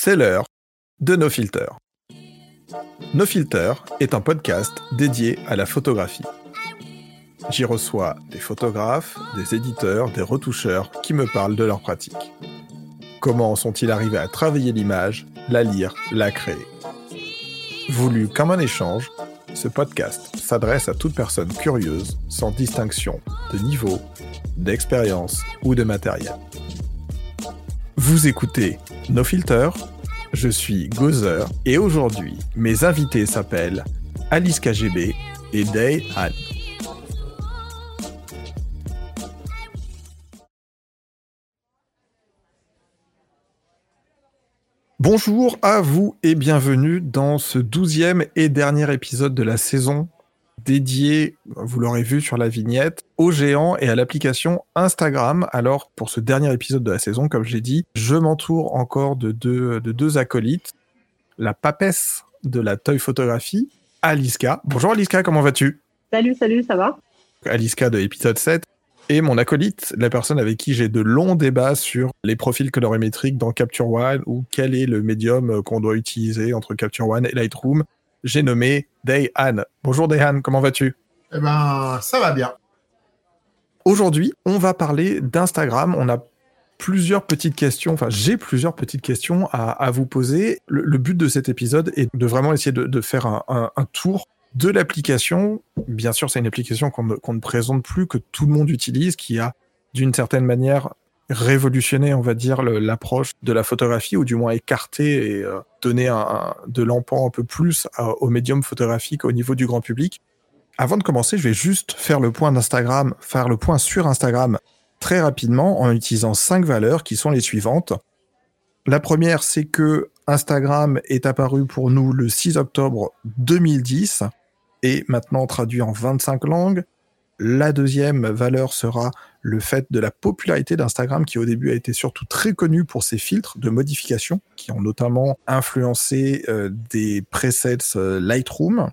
C'est l'heure de No Filter. No Filter est un podcast dédié à la photographie. J'y reçois des photographes, des éditeurs, des retoucheurs qui me parlent de leur pratique. Comment sont-ils arrivés à travailler l'image, la lire, la créer? Voulu comme un échange, ce podcast s'adresse à toute personne curieuse, sans distinction de niveau, d'expérience ou de matériel. Vous écoutez No Filter, je suis Gozer et aujourd'hui, mes invités s'appellent Alice KGB et Day Han. Bonjour à vous et bienvenue dans ce douzième et dernier épisode de la saison dédié, vous l'aurez vu sur la vignette, aux géants et à l'application Instagram. Alors, pour ce dernier épisode de la saison, comme je l'ai dit, je m'entoure encore de deux, de deux acolytes. La papesse de la toy photographie, Aliska. Bonjour Aliska, comment vas-tu? Salut, salut, ça va? Aliska de épisode 7 et mon acolyte, la personne avec qui j'ai de longs débats sur les profils colorimétriques dans Capture One ou quel est le médium qu'on doit utiliser entre Capture One et Lightroom. J'ai nommé Dayhan. Bonjour Dayhan, comment vas-tu? Eh ben, ça va bien. Aujourd'hui, on va parler d'Instagram. On a plusieurs petites questions, enfin j'ai plusieurs petites questions à, vous poser. Le, but de cet épisode est de vraiment essayer de, faire un, tour de l'application. Bien sûr, c'est une application qu'on ne, présente plus, que tout le monde utilise, qui a d'une certaine manière révolutionné, on va dire, l'approche de la photographie, ou du moins écarté et euh, donné un, de l'empan un peu plus au médium photographique au niveau du grand public. Avant de commencer, je vais juste faire le point d'Instagram, faire le point sur Instagram très rapidement en utilisant cinq valeurs qui sont les suivantes. La première, c'est que Instagram est apparu pour nous le 6 octobre 2010 et maintenant traduit en 25 langues. La deuxième valeur sera le fait de la popularité d'Instagram qui au début a été surtout très connu pour ses filtres de modification qui ont notamment influencé euh, des presets euh, Lightroom.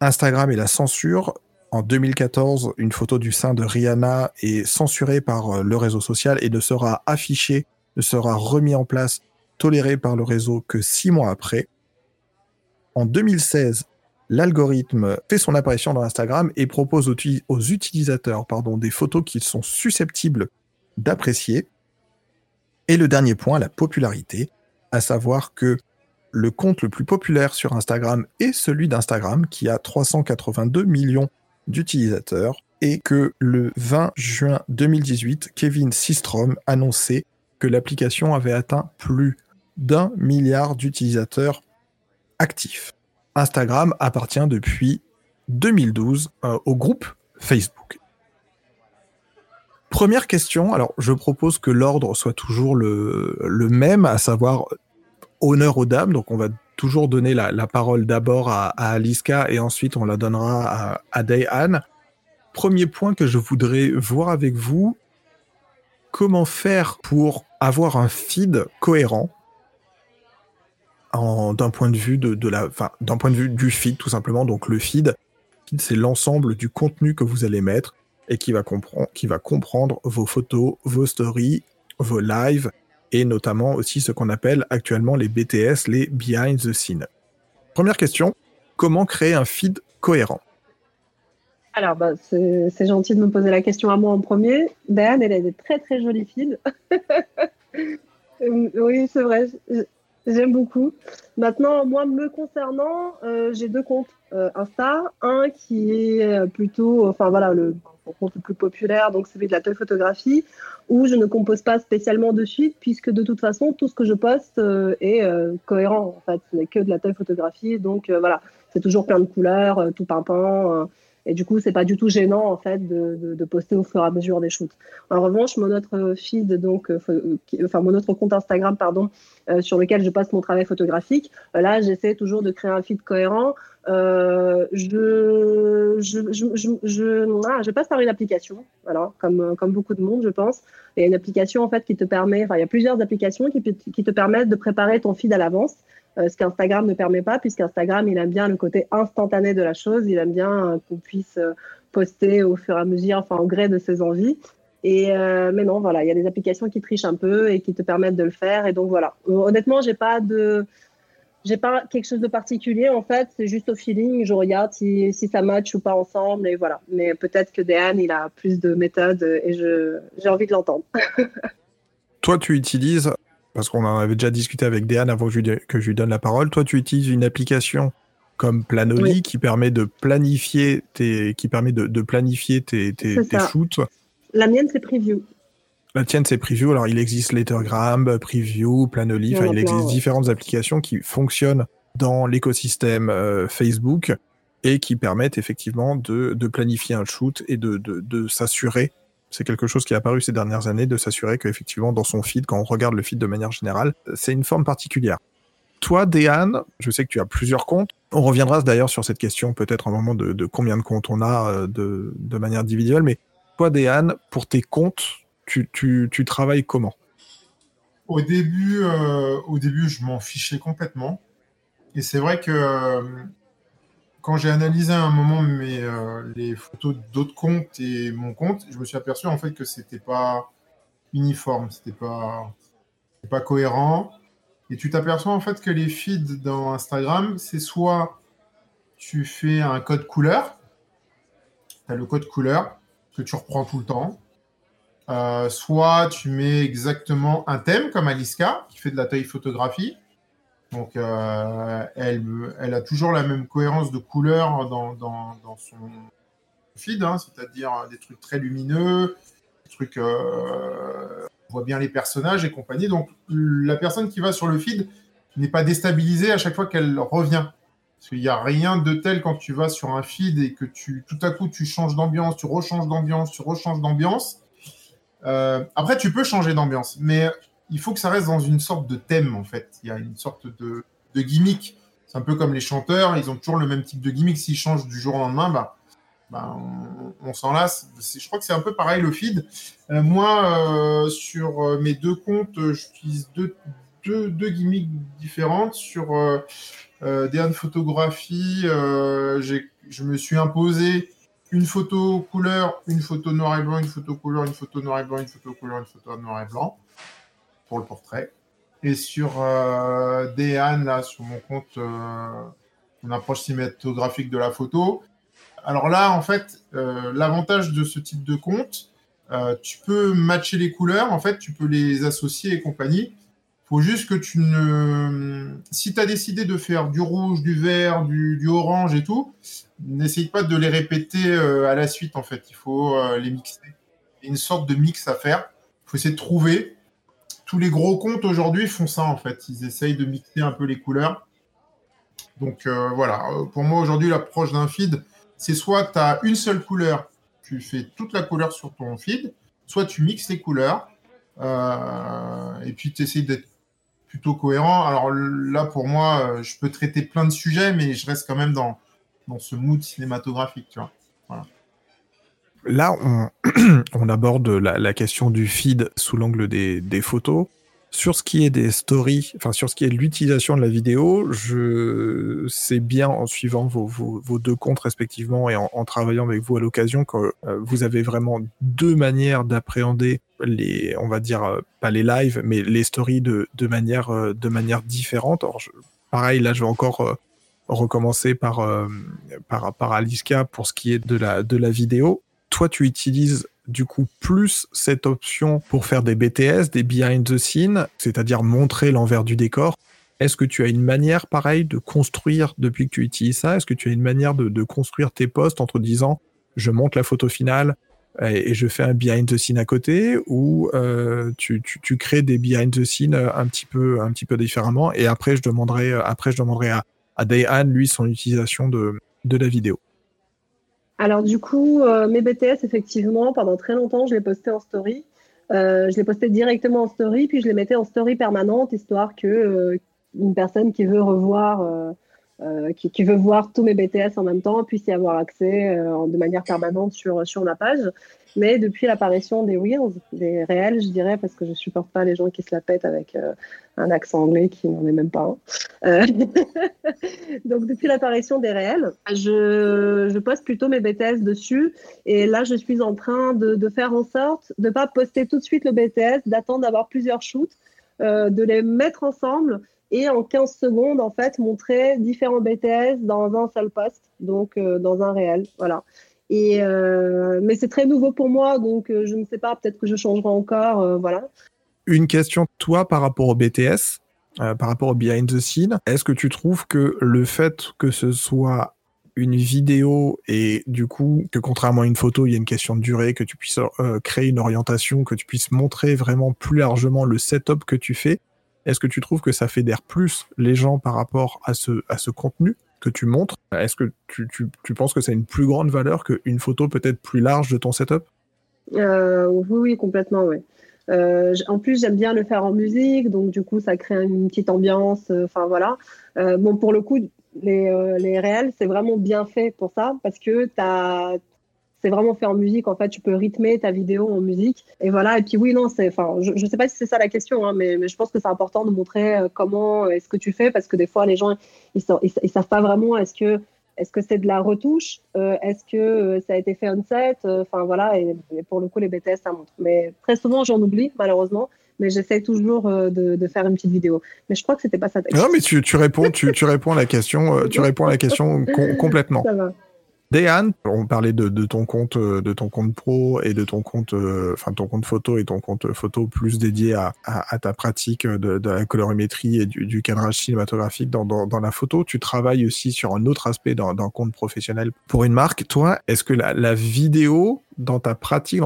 Instagram et la censure. En 2014, une photo du sein de Rihanna est censurée par euh, le réseau social et ne sera affichée, ne sera remis en place, tolérée par le réseau que six mois après. En 2016, l'algorithme fait son apparition dans Instagram et propose aux, utilisateurs des photos qu'ils sont susceptibles d'apprécier. Et le dernier point, la popularité, à savoir que le compte le plus populaire sur Instagram est celui d'Instagram qui a 382 millions d'utilisateurs et que le 20 juin 2018, Kevin Systrom annonçait que l'application avait atteint plus d'un milliard d'utilisateurs actifs. Instagram appartient depuis 2012 euh, au groupe Facebook. Première question, alors je propose que l'ordre soit toujours le, même, à savoir honneur aux dames, donc on va toujours donner la, parole d'abord à, Aliska et ensuite on la donnera à, à Dayan. Premier point que je voudrais voir avec vous, comment faire pour avoir un feed cohérent d'un point de vue de, la, d'un point de vue du feed tout simplement. Donc le feed, c'est l'ensemble du contenu que vous allez mettre et qui va comprendre, qui va comprendre vos photos, vos stories, vos lives et notamment aussi ce qu'on appelle actuellement les BTS, les behind the scene. Première question, comment créer un feed cohérent? Alors, bah, c'est gentil de me poser la question à moi en premier. Ben, elle a des très très jolis feeds. oui, c'est vrai. J'aime beaucoup. Maintenant, moi, me concernant, euh, j'ai deux comptes euh, Insta. Un qui est euh, plutôt, enfin voilà, le, compte le plus populaire, donc celui de la photographie, où je ne compose pas spécialement de suite, puisque de toute façon, tout ce que je poste est cohérent. En fait, ce n'est que de la photographie, donc voilà, c'est toujours plein de couleurs, tout pimpant. Et du coup, c'est pas du tout gênant en fait de, poster au fur et à mesure des shoots. En revanche, mon autre feed, donc, enfin mon autre compte Instagram, pardon, euh, sur lequel je passe mon travail photographique. Euh, là, j'essaie toujours de créer un feed cohérent. Euh, ah, je, passe par une application, voilà, comme, beaucoup de monde, je pense. Il y a une application en fait qui te permet, enfin, il y a plusieurs applications qui te permettent de préparer ton feed à l'avance. Ce qu'Instagram ne permet pas, puisqu'Instagram, il aime bien le côté instantané de la chose, il aime bien qu'on puisse poster au fur et à mesure, enfin, au gré de ses envies. Et euh, mais non, voilà, il y a des applications qui trichent un peu et qui te permettent de le faire. Et donc voilà. Euh, honnêtement, j'ai pas de, j'ai pas quelque chose de particulier en fait. C'est juste au feeling. Je regarde si, ça match ou pas ensemble et voilà. Mais peut-être que Dehan il a plus de méthodes et j'ai envie de l'entendre. Toi, tu utilises parce qu'on en avait déjà discuté avec Dehan avant que je, lui, que je lui donne la parole. Toi, tu utilises une application comme Planoly qui permet de planifier tes, qui permet de, de planifier tes, tes, tes shoots. La mienne, c'est Preview. La tienne, c'est Preview. Alors, il existe Lettergram, Preview, Planoly. Enfin, il existe différentes applications qui fonctionnent dans l'écosystème euh, Facebook et qui permettent effectivement de, de planifier un shoot et de s'assurer. C'est quelque chose qui est apparu ces dernières années, de s'assurer qu'effectivement, dans son feed, quand on regarde le feed de manière générale, c'est une forme particulière. Toi, Déane, je sais que tu as plusieurs comptes. On reviendra d'ailleurs sur cette question peut-être un moment de, combien de comptes on a euh, de, manière individuelle, mais toi, Déane, pour tes comptes, tu travailles comment? Au début, euh, au début, je m'en fichais complètement. Et c'est vrai que euh, quand j'ai analysé à un moment mes, euh, les photos d'autres comptes et mon compte, je me suis aperçu en fait que c'était pas uniforme, c'était pas, pas cohérent. Et tu t'aperçois en fait que les feeds dans Instagram, c'est soit tu fais un code couleur, tu as le code couleur, que tu reprends tout le temps. Euh, soit tu mets exactement un thème comme Aliska qui fait de la taille photographie. Donc euh, elle, a toujours la même cohérence de couleurs dans son feed, hein, c'est-à-dire des trucs très lumineux, des trucs, euh, on voit bien les personnages et compagnie. Donc la personne qui va sur le feed n'est pas déstabilisée à chaque fois qu'elle revient. Parce qu'il n'y a rien de tel quand tu vas sur un feed et que tu, tout à coup, tu changes d'ambiance, tu rechanges d'ambiance, tu rechanges d'ambiance. Euh, après, tu peux changer d'ambiance, mais il faut que ça reste dans une sorte de thème, en fait. Il y a une sorte de, gimmick. C'est un peu comme les chanteurs, ils ont toujours le même type de gimmick. S'ils changent du jour au lendemain, bah, bah on, s'en lasse. Je crois que c'est un peu pareil le feed. Euh, moi, euh, sur euh, mes deux comptes, j'utilise deux, deux, gimmicks différentes. Sur euh, des Photographie, je me suis imposé une photo couleur, une photo noir et blanc, une photo couleur, une photo noir et blanc, une photo couleur, une photo noir et blanc pour le portrait. Et sur euh, DN, là, sur mon compte, euh, une approche cinématographique de la photo. Alors là, en fait, euh, l'avantage de ce type de compte, euh, tu peux matcher les couleurs, en fait, tu peux les associer et compagnie faut juste que tu ne. Si tu as décidé de faire du rouge, du vert, du, orange et tout, n'essaye pas de les répéter à la suite, en fait. Il faut les mixer. Il y a une sorte de mix à faire. Faut essayer de trouver. Tous les gros comptes aujourd'hui font ça, en fait. Ils essayent de mixer un peu les couleurs. Donc euh, voilà. Pour moi, aujourd'hui, l'approche d'un feed, c'est soit tu as une seule couleur, tu fais toute la couleur sur ton feed, soit tu mixes les couleurs. Euh, et puis tu essayes d'être plutôt cohérent. Alors là, pour moi, euh, je peux traiter plein de sujets, mais je reste quand même dans, dans ce mood cinématographique, tu vois. Là, on, aborde la, question du feed sous l'angle des, photos. Sur ce qui est des stories, enfin sur ce qui est l'utilisation de la vidéo, je sais bien en suivant vos, deux comptes respectivement et en, travaillant avec vous à l'occasion que euh, vous avez vraiment deux manières d'appréhender les, on va dire euh, pas les lives, mais les stories de, manière euh, de manière différente. Pareil, là, je vais encore recommencer par, par par Aliska pour ce qui est de la de la vidéo. Tu utilises du coup plus cette option pour faire des BTS, des behind the scene, c'est-à-dire montrer l'envers du décor. Est-ce que tu as une manière pareille de construire depuis que tu utilises ça? Est-ce que tu as une manière de, construire tes posts entre disant je monte la photo finale et, je fais un behind the scene à côté ou euh, tu, crées des behind the scene un petit peu un petit peu différemment et après je demanderai après je demanderai à, à Dayan lui son utilisation de, de la vidéo. Alors du coup, euh, mes BTS, effectivement, pendant très longtemps, je les postais en story. Euh, je les postais directement en story, puis je les mettais en story permanente, histoire que euh, une personne qui veut revoir qui, veut voir tous mes BTS en même temps puisse y avoir accès de manière permanente sur, sur ma page. Mais depuis l'apparition des Wheels, des réels, je dirais, parce que je supporte pas les gens qui se la pètent avec euh, un accent anglais qui n'en est même pas un. Euh, donc depuis l'apparition des réels, je, poste plutôt mes BTS dessus. Et là, je suis en train de, faire en sorte de ne pas poster tout de suite le BTS, d'attendre d'avoir plusieurs shoots, euh, de les mettre ensemble et en 15 secondes, en fait, montrer différents BTS dans un seul post, donc dans un réel. Voilà. Euh, mais c'est très nouveau pour moi, donc euh, je ne sais pas, peut-être que je changerai encore. Euh, voilà. Une question, toi, par rapport au BTS, par rapport au behind the scene, est-ce que tu trouves que le fait que ce soit une vidéo et du coup que contrairement à une photo, il y a une question de durée, que tu puisses créer une orientation, que tu puisses montrer vraiment plus largement le setup que tu fais, est-ce que tu trouves que ça fédère plus les gens par rapport à ce, à ce contenu? Que tu montres, est-ce que tu, tu, tu, penses que ça a une plus grande valeur qu'une photo peut-être plus large de ton setup? Euh, Oui, oui, complètement, oui. Euh, en plus, j'aime bien le faire en musique, donc du coup, ça crée une petite ambiance. Euh, enfin, voilà. bon, pour le coup, les, les réels, c'est vraiment bien fait pour ça, parce que tu as, c'est vraiment fait en musique. En fait, tu peux rythmer ta vidéo en musique. Et voilà. Et puis oui, non, c'est, enfin, je, ne sais pas si c'est ça la question, hein, mais, mais, je pense que c'est important de montrer euh, comment est-ce que tu fais parce que des fois, les gens, ils, ils, savent pas vraiment est-ce que est-ce que c'est de la retouche euh, Est-ce que euh, ça a été fait on set Enfin voilà, et, pour le coup, les BTS, ça montre. Mais très souvent, j'en oublie, malheureusement. Mais j'essaie toujours de, de, faire une petite vidéo. Mais je crois que c'était pas ça. Non, mais tu, tu réponds, tu, tu, réponds à la question, tu réponds à la question complètement. Ça va. Déane, on parlait de, ton compte, euh, de ton compte pro et de ton compte, euh, enfin ton compte photo et ton compte photo plus dédié à, ta pratique de, la colorimétrie et du, cadrage cinématographique dans, la photo. Tu travailles aussi sur un autre aspect d'un compte professionnel pour une marque. Toi, est-ce que la, vidéo dans ta pratique,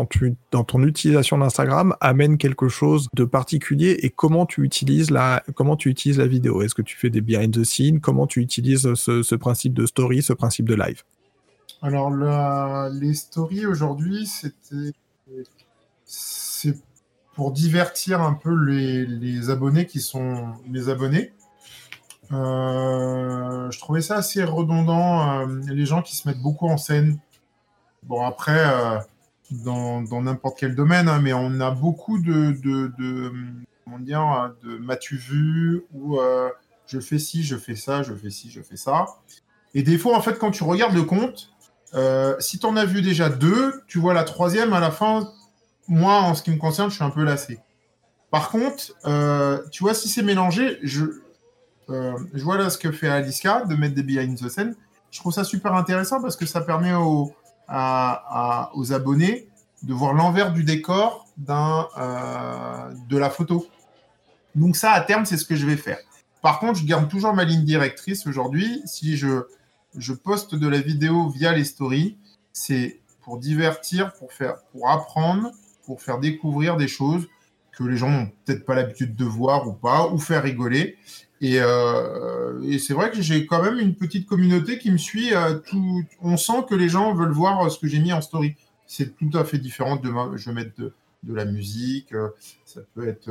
dans, ton utilisation d'Instagram, amène quelque chose de particulier et comment tu utilises la, comment tu utilises la vidéo? Est-ce que tu fais des behind the scenes? Comment tu utilises ce principe de story, ce principe de live? Alors, les stories aujourd'hui, c'était. C'est pour divertir un peu les, abonnés qui sont les abonnés. Euh, je trouvais ça assez redondant, euh, les gens qui se mettent beaucoup en scène. Bon, après, euh, dans n'importe quel domaine, hein, mais on a beaucoup de, de, comment dire, de m'as-tu vu ou je fais ci, je fais ça, je fais ci, je fais ça. Et des fois, en fait, quand tu regardes le compte, euh, si tu en as vu déjà deux, tu vois la troisième à la fin. Moi, en ce qui me concerne, je suis un peu lassé. Par contre, euh, tu vois, si c'est mélangé, je, euh, je vois là ce que fait Aliska de mettre des behind the scene. Je trouve ça super intéressant parce que ça permet aux, aux abonnés de voir l'envers du décor de la photo. Donc ça, à terme, c'est ce que je vais faire. Par contre, je garde toujours ma ligne directrice aujourd'hui. Si je, je poste de la vidéo via les stories, c'est pour divertir, pour faire, pour apprendre, pour faire découvrir des choses que les gens n'ont peut-être pas l'habitude de voir ou pas, ou faire rigoler. Et, euh, c'est vrai que j'ai quand même une petite communauté qui me suit. Euh, tout, on sent que les gens veulent voir ce que j'ai mis en story. C'est tout à fait différent de je vais mettre de, la musique. Euh, ça peut être.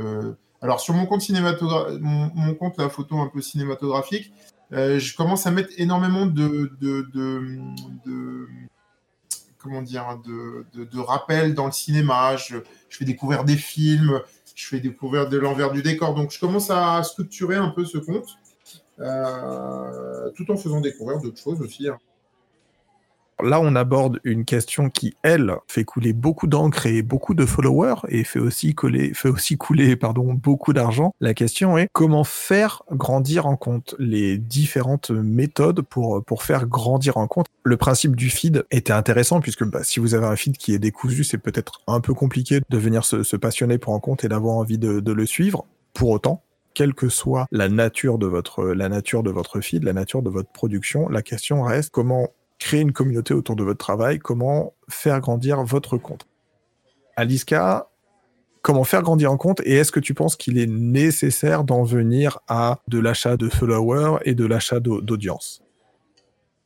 alors sur mon compte cinématographique, mon, compte la photo un peu cinématographique, euh, je commence à mettre énormément de, comment dire, de, rappels dans le cinéma. Je, fais découvrir des films, je fais découvrir de l'envers du décor. Donc, je commence à structurer un peu ce compte, euh, tout en faisant découvrir d'autres choses aussi. Hein. Là, on aborde une question qui, elle, fait couler beaucoup d'encre et beaucoup de followers et fait aussi, couler, fait aussi couler pardon, beaucoup d'argent. La question est comment faire grandir en compte les différentes méthodes pour, pour faire grandir en compte? Le principe du feed était intéressant puisque bah, si vous avez un feed qui est décousu, c'est peut-être un peu compliqué de venir se, passionner pour un compte et d'avoir envie de, de le suivre. Pour autant, quelle que soit la nature de votre la nature de votre feed, la nature de votre production, la question reste comment créer une communauté autour de votre travail, comment faire grandir votre compte. Aliska, comment faire grandir un compte et est-ce que tu penses qu'il est nécessaire d'en venir à de l'achat de followers et de l'achat d'audience?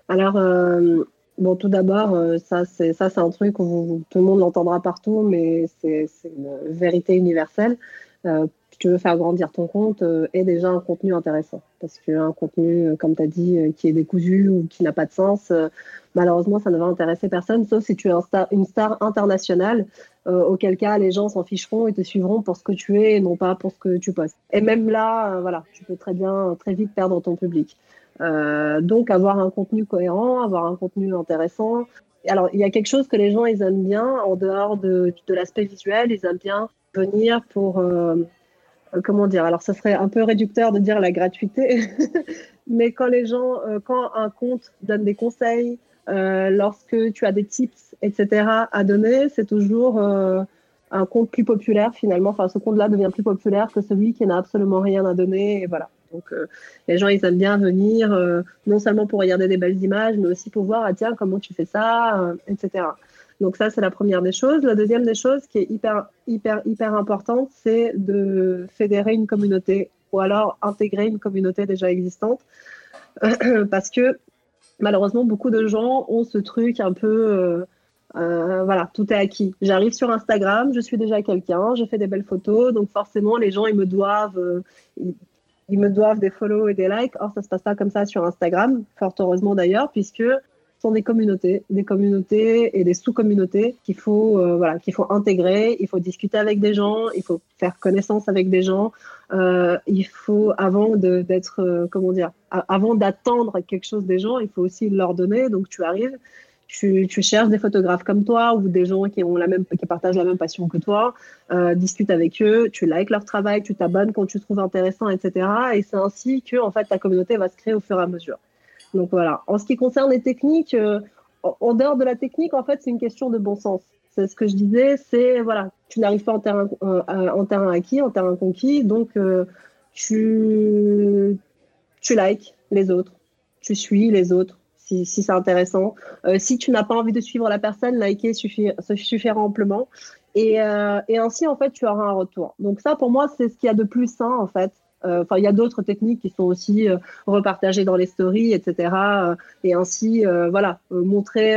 Alors, euh, bon, tout d'abord, euh, ça, c'est ça, c'est un truc où tout le monde l'entendra partout, mais c'est une vérité universelle. Euh, si tu veux faire grandir ton compte, euh, déjà un contenu intéressant. Parce qu'un contenu, euh, comme tu as dit, euh, qui est décousu ou qui n'a pas de sens, malheureusement, ça ne va intéresser personne, sauf si tu es une star internationale, auquel cas les gens s'en ficheront et te suivront pour ce que tu es et non pas pour ce que tu postes. Et même là, voilà, tu peux très bien, très vite perdre ton public. donc, avoir un contenu cohérent, avoir un contenu intéressant. Alors, il y a quelque chose que les gens, ils aiment bien, en dehors de, de l'aspect visuel, ils aiment bien venir pour euh, comment dire Alors, ça serait un peu réducteur de dire la gratuité, mais quand les gens, euh, quand un compte donne des conseils, euh, lorsque tu as des tips, etc. à donner, c'est toujours un compte plus populaire finalement. Enfin, ce compte-là devient plus populaire que celui qui n'a absolument rien à donner. Et voilà. Donc, les gens, ils aiment bien venir, non seulement pour regarder des belles images, mais aussi pour voir, ah, tiens, comment tu fais ça, etc. Donc ça, c'est la première des choses. La deuxième des choses qui est hyper, hyper, hyper importante, c'est de fédérer une communauté ou alors intégrer une communauté déjà existante. Parce que malheureusement, beaucoup de gens ont ce truc un peu... Euh, euh, voilà, tout est acquis. J'arrive sur Instagram, je suis déjà quelqu'un, je fais des belles photos, donc forcément les gens ils me doivent, euh, ils, me doivent des follow et des likes. Or ça se passe pas comme ça sur Instagram, fort heureusement d'ailleurs, puisque sont des communautés, des communautés et des sous-communautés qu'il faut, euh, voilà, qu'il faut intégrer. Il faut discuter avec des gens, il faut faire connaissance avec des gens. Euh, il faut, avant d'être, euh, comment dire, avant d'attendre quelque chose des gens, il faut aussi leur donner. Donc tu arrives, tu, tu, cherches des photographes comme toi ou des gens qui ont la même, qui partagent la même passion que toi, euh, discute avec eux, tu likes leur travail, tu t'abonnes quand tu trouves intéressant, etc. Et c'est ainsi que en fait ta communauté va se créer au fur et à mesure. Donc voilà. En ce qui concerne les techniques, euh, en dehors de la technique, en fait, c'est une question de bon sens. C'est ce que je disais, c'est voilà, tu n'arrives pas en terrain, euh, en terrain acquis, en terrain conquis, donc euh, tu, tu likes les autres, tu suis les autres si, si c'est intéressant. si tu n'as pas envie de suivre la personne, liker suffit, suffira amplement. Et, et ainsi, en fait, tu auras un retour. Donc ça, pour moi, c'est ce qu'il y a de plus sain, en fait, euh, enfin, il y a d'autres techniques qui sont aussi euh, repartagées dans les stories, etc. Euh, et ainsi, voilà, montrer,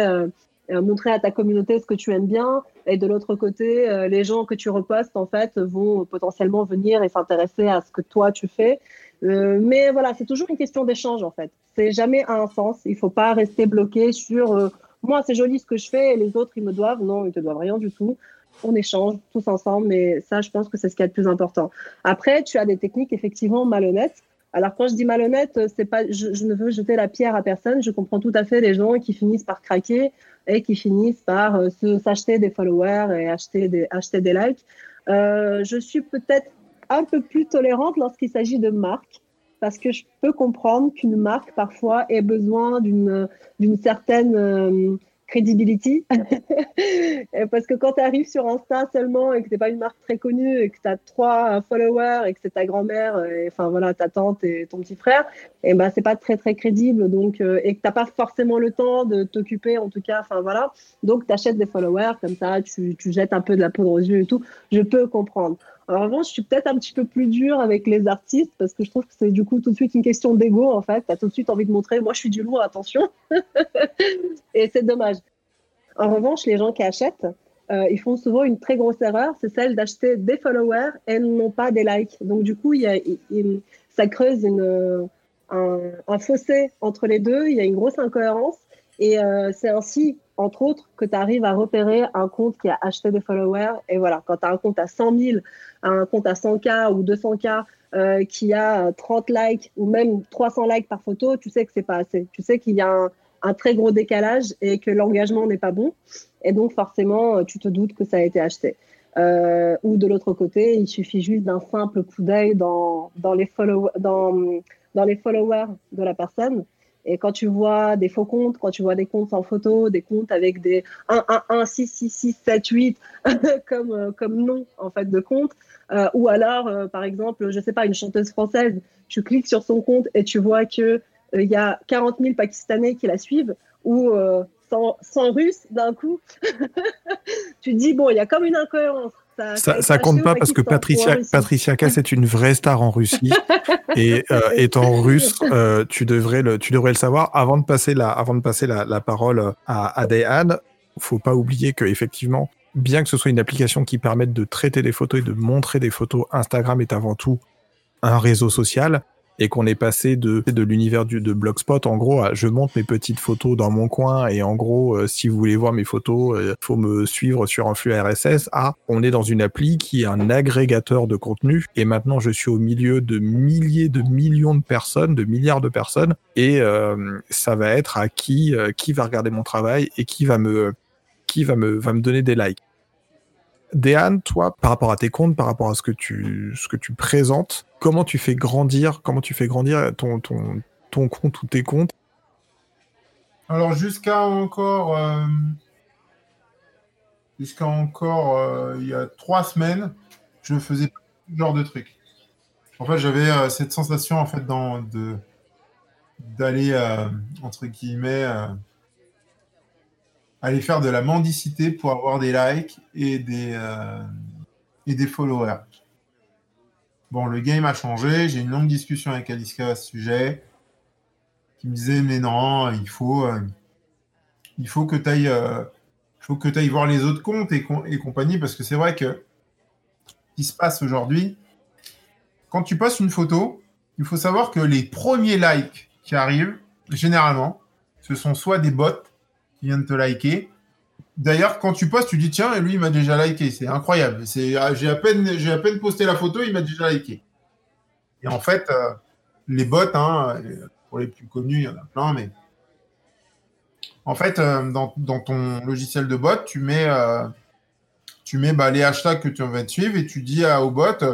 montrer à ta communauté ce que tu aimes bien. Et de l'autre côté, les gens que tu repostes, en fait, vont potentiellement venir et s'intéresser à ce que toi tu fais. mais voilà, c'est toujours une question d'échange, en fait. C'est jamais à un sens. Il faut pas rester bloqué sur moi, c'est joli ce que je fais et les autres, ils me doivent. Non, ils te doivent rien du tout on échange tous ensemble, mais ça, je pense que c'est ce qui est le plus important. Après, tu as des techniques effectivement malhonnêtes. Alors quand je dis malhonnête, c'est pas, je, ne veux jeter la pierre à personne. Je comprends tout à fait les gens qui finissent par craquer et qui finissent par euh, s'acheter des followers et acheter des, acheter des likes. Euh, je suis peut-être un peu plus tolérante lorsqu'il s'agit de marques parce que je peux comprendre qu'une marque parfois ait besoin d'une certaine euh, credibility. Parce que quand tu arrives sur Insta seulement et que tu pas une marque très connue et que tu as trois followers et que c'est ta grand-mère, et, enfin voilà, ta tante et ton petit frère, et eh ben c'est pas très très crédible. Donc, euh, et que t'as pas forcément le temps de t'occuper, en tout cas, enfin voilà. Donc, tu achètes des followers comme ça, tu, tu jettes un peu de la poudre aux yeux et tout. Je peux comprendre. En revanche, je suis peut-être un petit peu plus dure avec les artistes parce que je trouve que c'est du coup tout de suite une question d'ego en fait. Tu as tout de suite envie de montrer, moi je suis du lourd, attention. et c'est dommage. En revanche, les gens qui achètent, euh, ils font souvent une très grosse erreur, c'est celle d'acheter des followers et non pas des likes. Donc du coup, ça creuse un, fossé entre les deux, il y a une grosse incohérence. Et euh, c'est ainsi entre autres, que tu arrives à repérer un compte qui a acheté des followers. Et voilà, quand tu as un compte à 100 000, un compte à 100K ou 200K euh, qui a 30 likes ou même 300 likes par photo, tu sais que c'est pas assez. Tu sais qu'il y a un, très gros décalage et que l'engagement n'est pas bon. Et donc, forcément, tu te doutes que ça a été acheté. Euh, ou de l'autre côté, il suffit juste d'un simple coup d'œil dans les followers de la personne et quand tu vois des faux comptes, quand tu vois des comptes sans photo, des comptes avec des 1, 1, 1, 6, 6, 6, 7, 8 comme, euh, comme nom en fait de compte, euh, ou alors euh, par exemple, je sais pas, une chanteuse française, tu cliques sur son compte et tu vois que il y a 40 000 Pakistanais qui la suivent, ou 100, 100 Russes d'un coup, tu dis bon, il y a comme une incohérence. Ça, ça, compte pas parce que Patricia, Patricia Cass est une vraie star en Russie. et euh, étant russe, euh, tu, devrais le, tu devrais le savoir. Avant de passer la, avant de passer la, la parole à, à Dayan, faut pas oublier que effectivement, bien que ce soit une application qui permette de traiter des photos et de montrer des photos, Instagram est avant tout un réseau social et qu'on est passé de, de l'univers du de Blogspot en gros à je monte mes petites photos dans mon coin et en gros euh, si vous voulez voir mes photos il euh, faut me suivre sur un flux RSS à on est dans une appli qui est un agrégateur de contenu et maintenant je suis au milieu de milliers de millions de personnes de milliards de personnes et euh, ça va être à qui qui va regarder mon travail et qui va me qui va me va me donner des likes Déane, toi, par rapport à tes comptes, par rapport à ce que tu, ce que tu présentes, comment tu fais grandir, comment tu fais grandir ton, ton, ton compte ou tes comptes? Alors jusqu'à encore, euh, jusqu'à encore, euh, il y a trois semaines, je faisais ce genre de trucs. En fait, j'avais euh, cette sensation en fait de d'aller entre guillemets aller faire de la mendicité pour avoir des likes et des, euh, et des followers. Bon, le game a changé. J'ai une longue discussion avec Aliska à ce sujet qui me disait mais non, il faut, euh, il faut que tu ailles, euh, ailles voir les autres comptes et, et compagnie parce que c'est vrai que ce qui se passe aujourd'hui, quand tu postes une photo, il faut savoir que les premiers likes qui arrivent, généralement, ce sont soit des bots, vient de te liker. D'ailleurs, quand tu postes, tu dis tiens, lui, il m'a déjà liké. C'est incroyable. C'est, ah, j'ai à peine, j'ai à peine posté la photo, il m'a déjà liké. Et en fait, euh, les bots, hein, pour les plus connus, il y en a plein, mais en fait, euh, dans, ton logiciel de bot, tu mets, euh, tu mets bah, les hashtags que tu vas te suivre et tu dis au bot,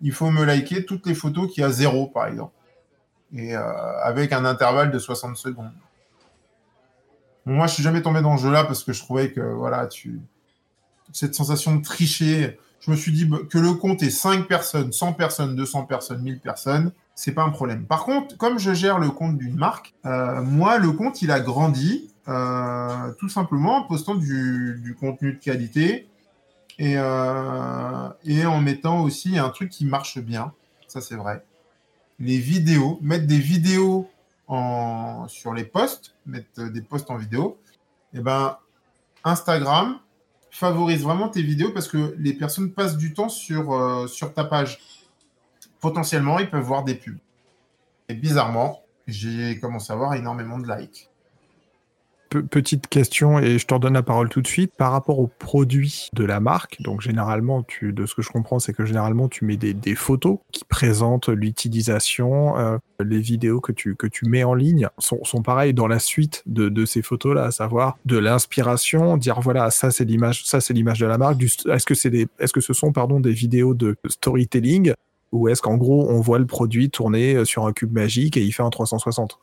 il faut me liker toutes les photos qui a zéro, par exemple, et avec un intervalle de 60 secondes. Moi, je suis jamais tombé dans ce jeu-là parce que je trouvais que voilà, tu cette sensation de tricher. Je me suis dit bah, que le compte est 5 personnes, 100 personnes, 200 personnes, 1000 personnes, c'est pas un problème. Par contre, comme je gère le compte d'une marque, euh, moi, le compte, il a grandi euh, tout simplement en postant du, contenu de qualité euh, et en mettant aussi un truc qui marche bien. Ça, c'est vrai. Les vidéos, mettre des vidéos en, sur les posts, mettre des posts en vidéo, et eh ben, Instagram favorise vraiment tes vidéos parce que les personnes passent du temps sur, euh, sur ta page. Potentiellement, ils peuvent voir des pubs. Et bizarrement, j'ai commencé à avoir énormément de likes petite question et je t'en donne la parole tout de suite par rapport aux produits de la marque. Donc généralement, tu, de ce que je comprends, c'est que généralement tu mets des, photos qui présentent l'utilisation. Euh, les vidéos que tu que tu mets en ligne sont, sont pareilles dans la suite de, de ces photos là, à savoir de l'inspiration, dire voilà ça c'est l'image, ça c'est l'image de la marque. Est-ce que c'est est-ce que ce sont pardon des vidéos de storytelling ou est-ce qu'en gros on voit le produit tourner sur un cube magique et il fait un 360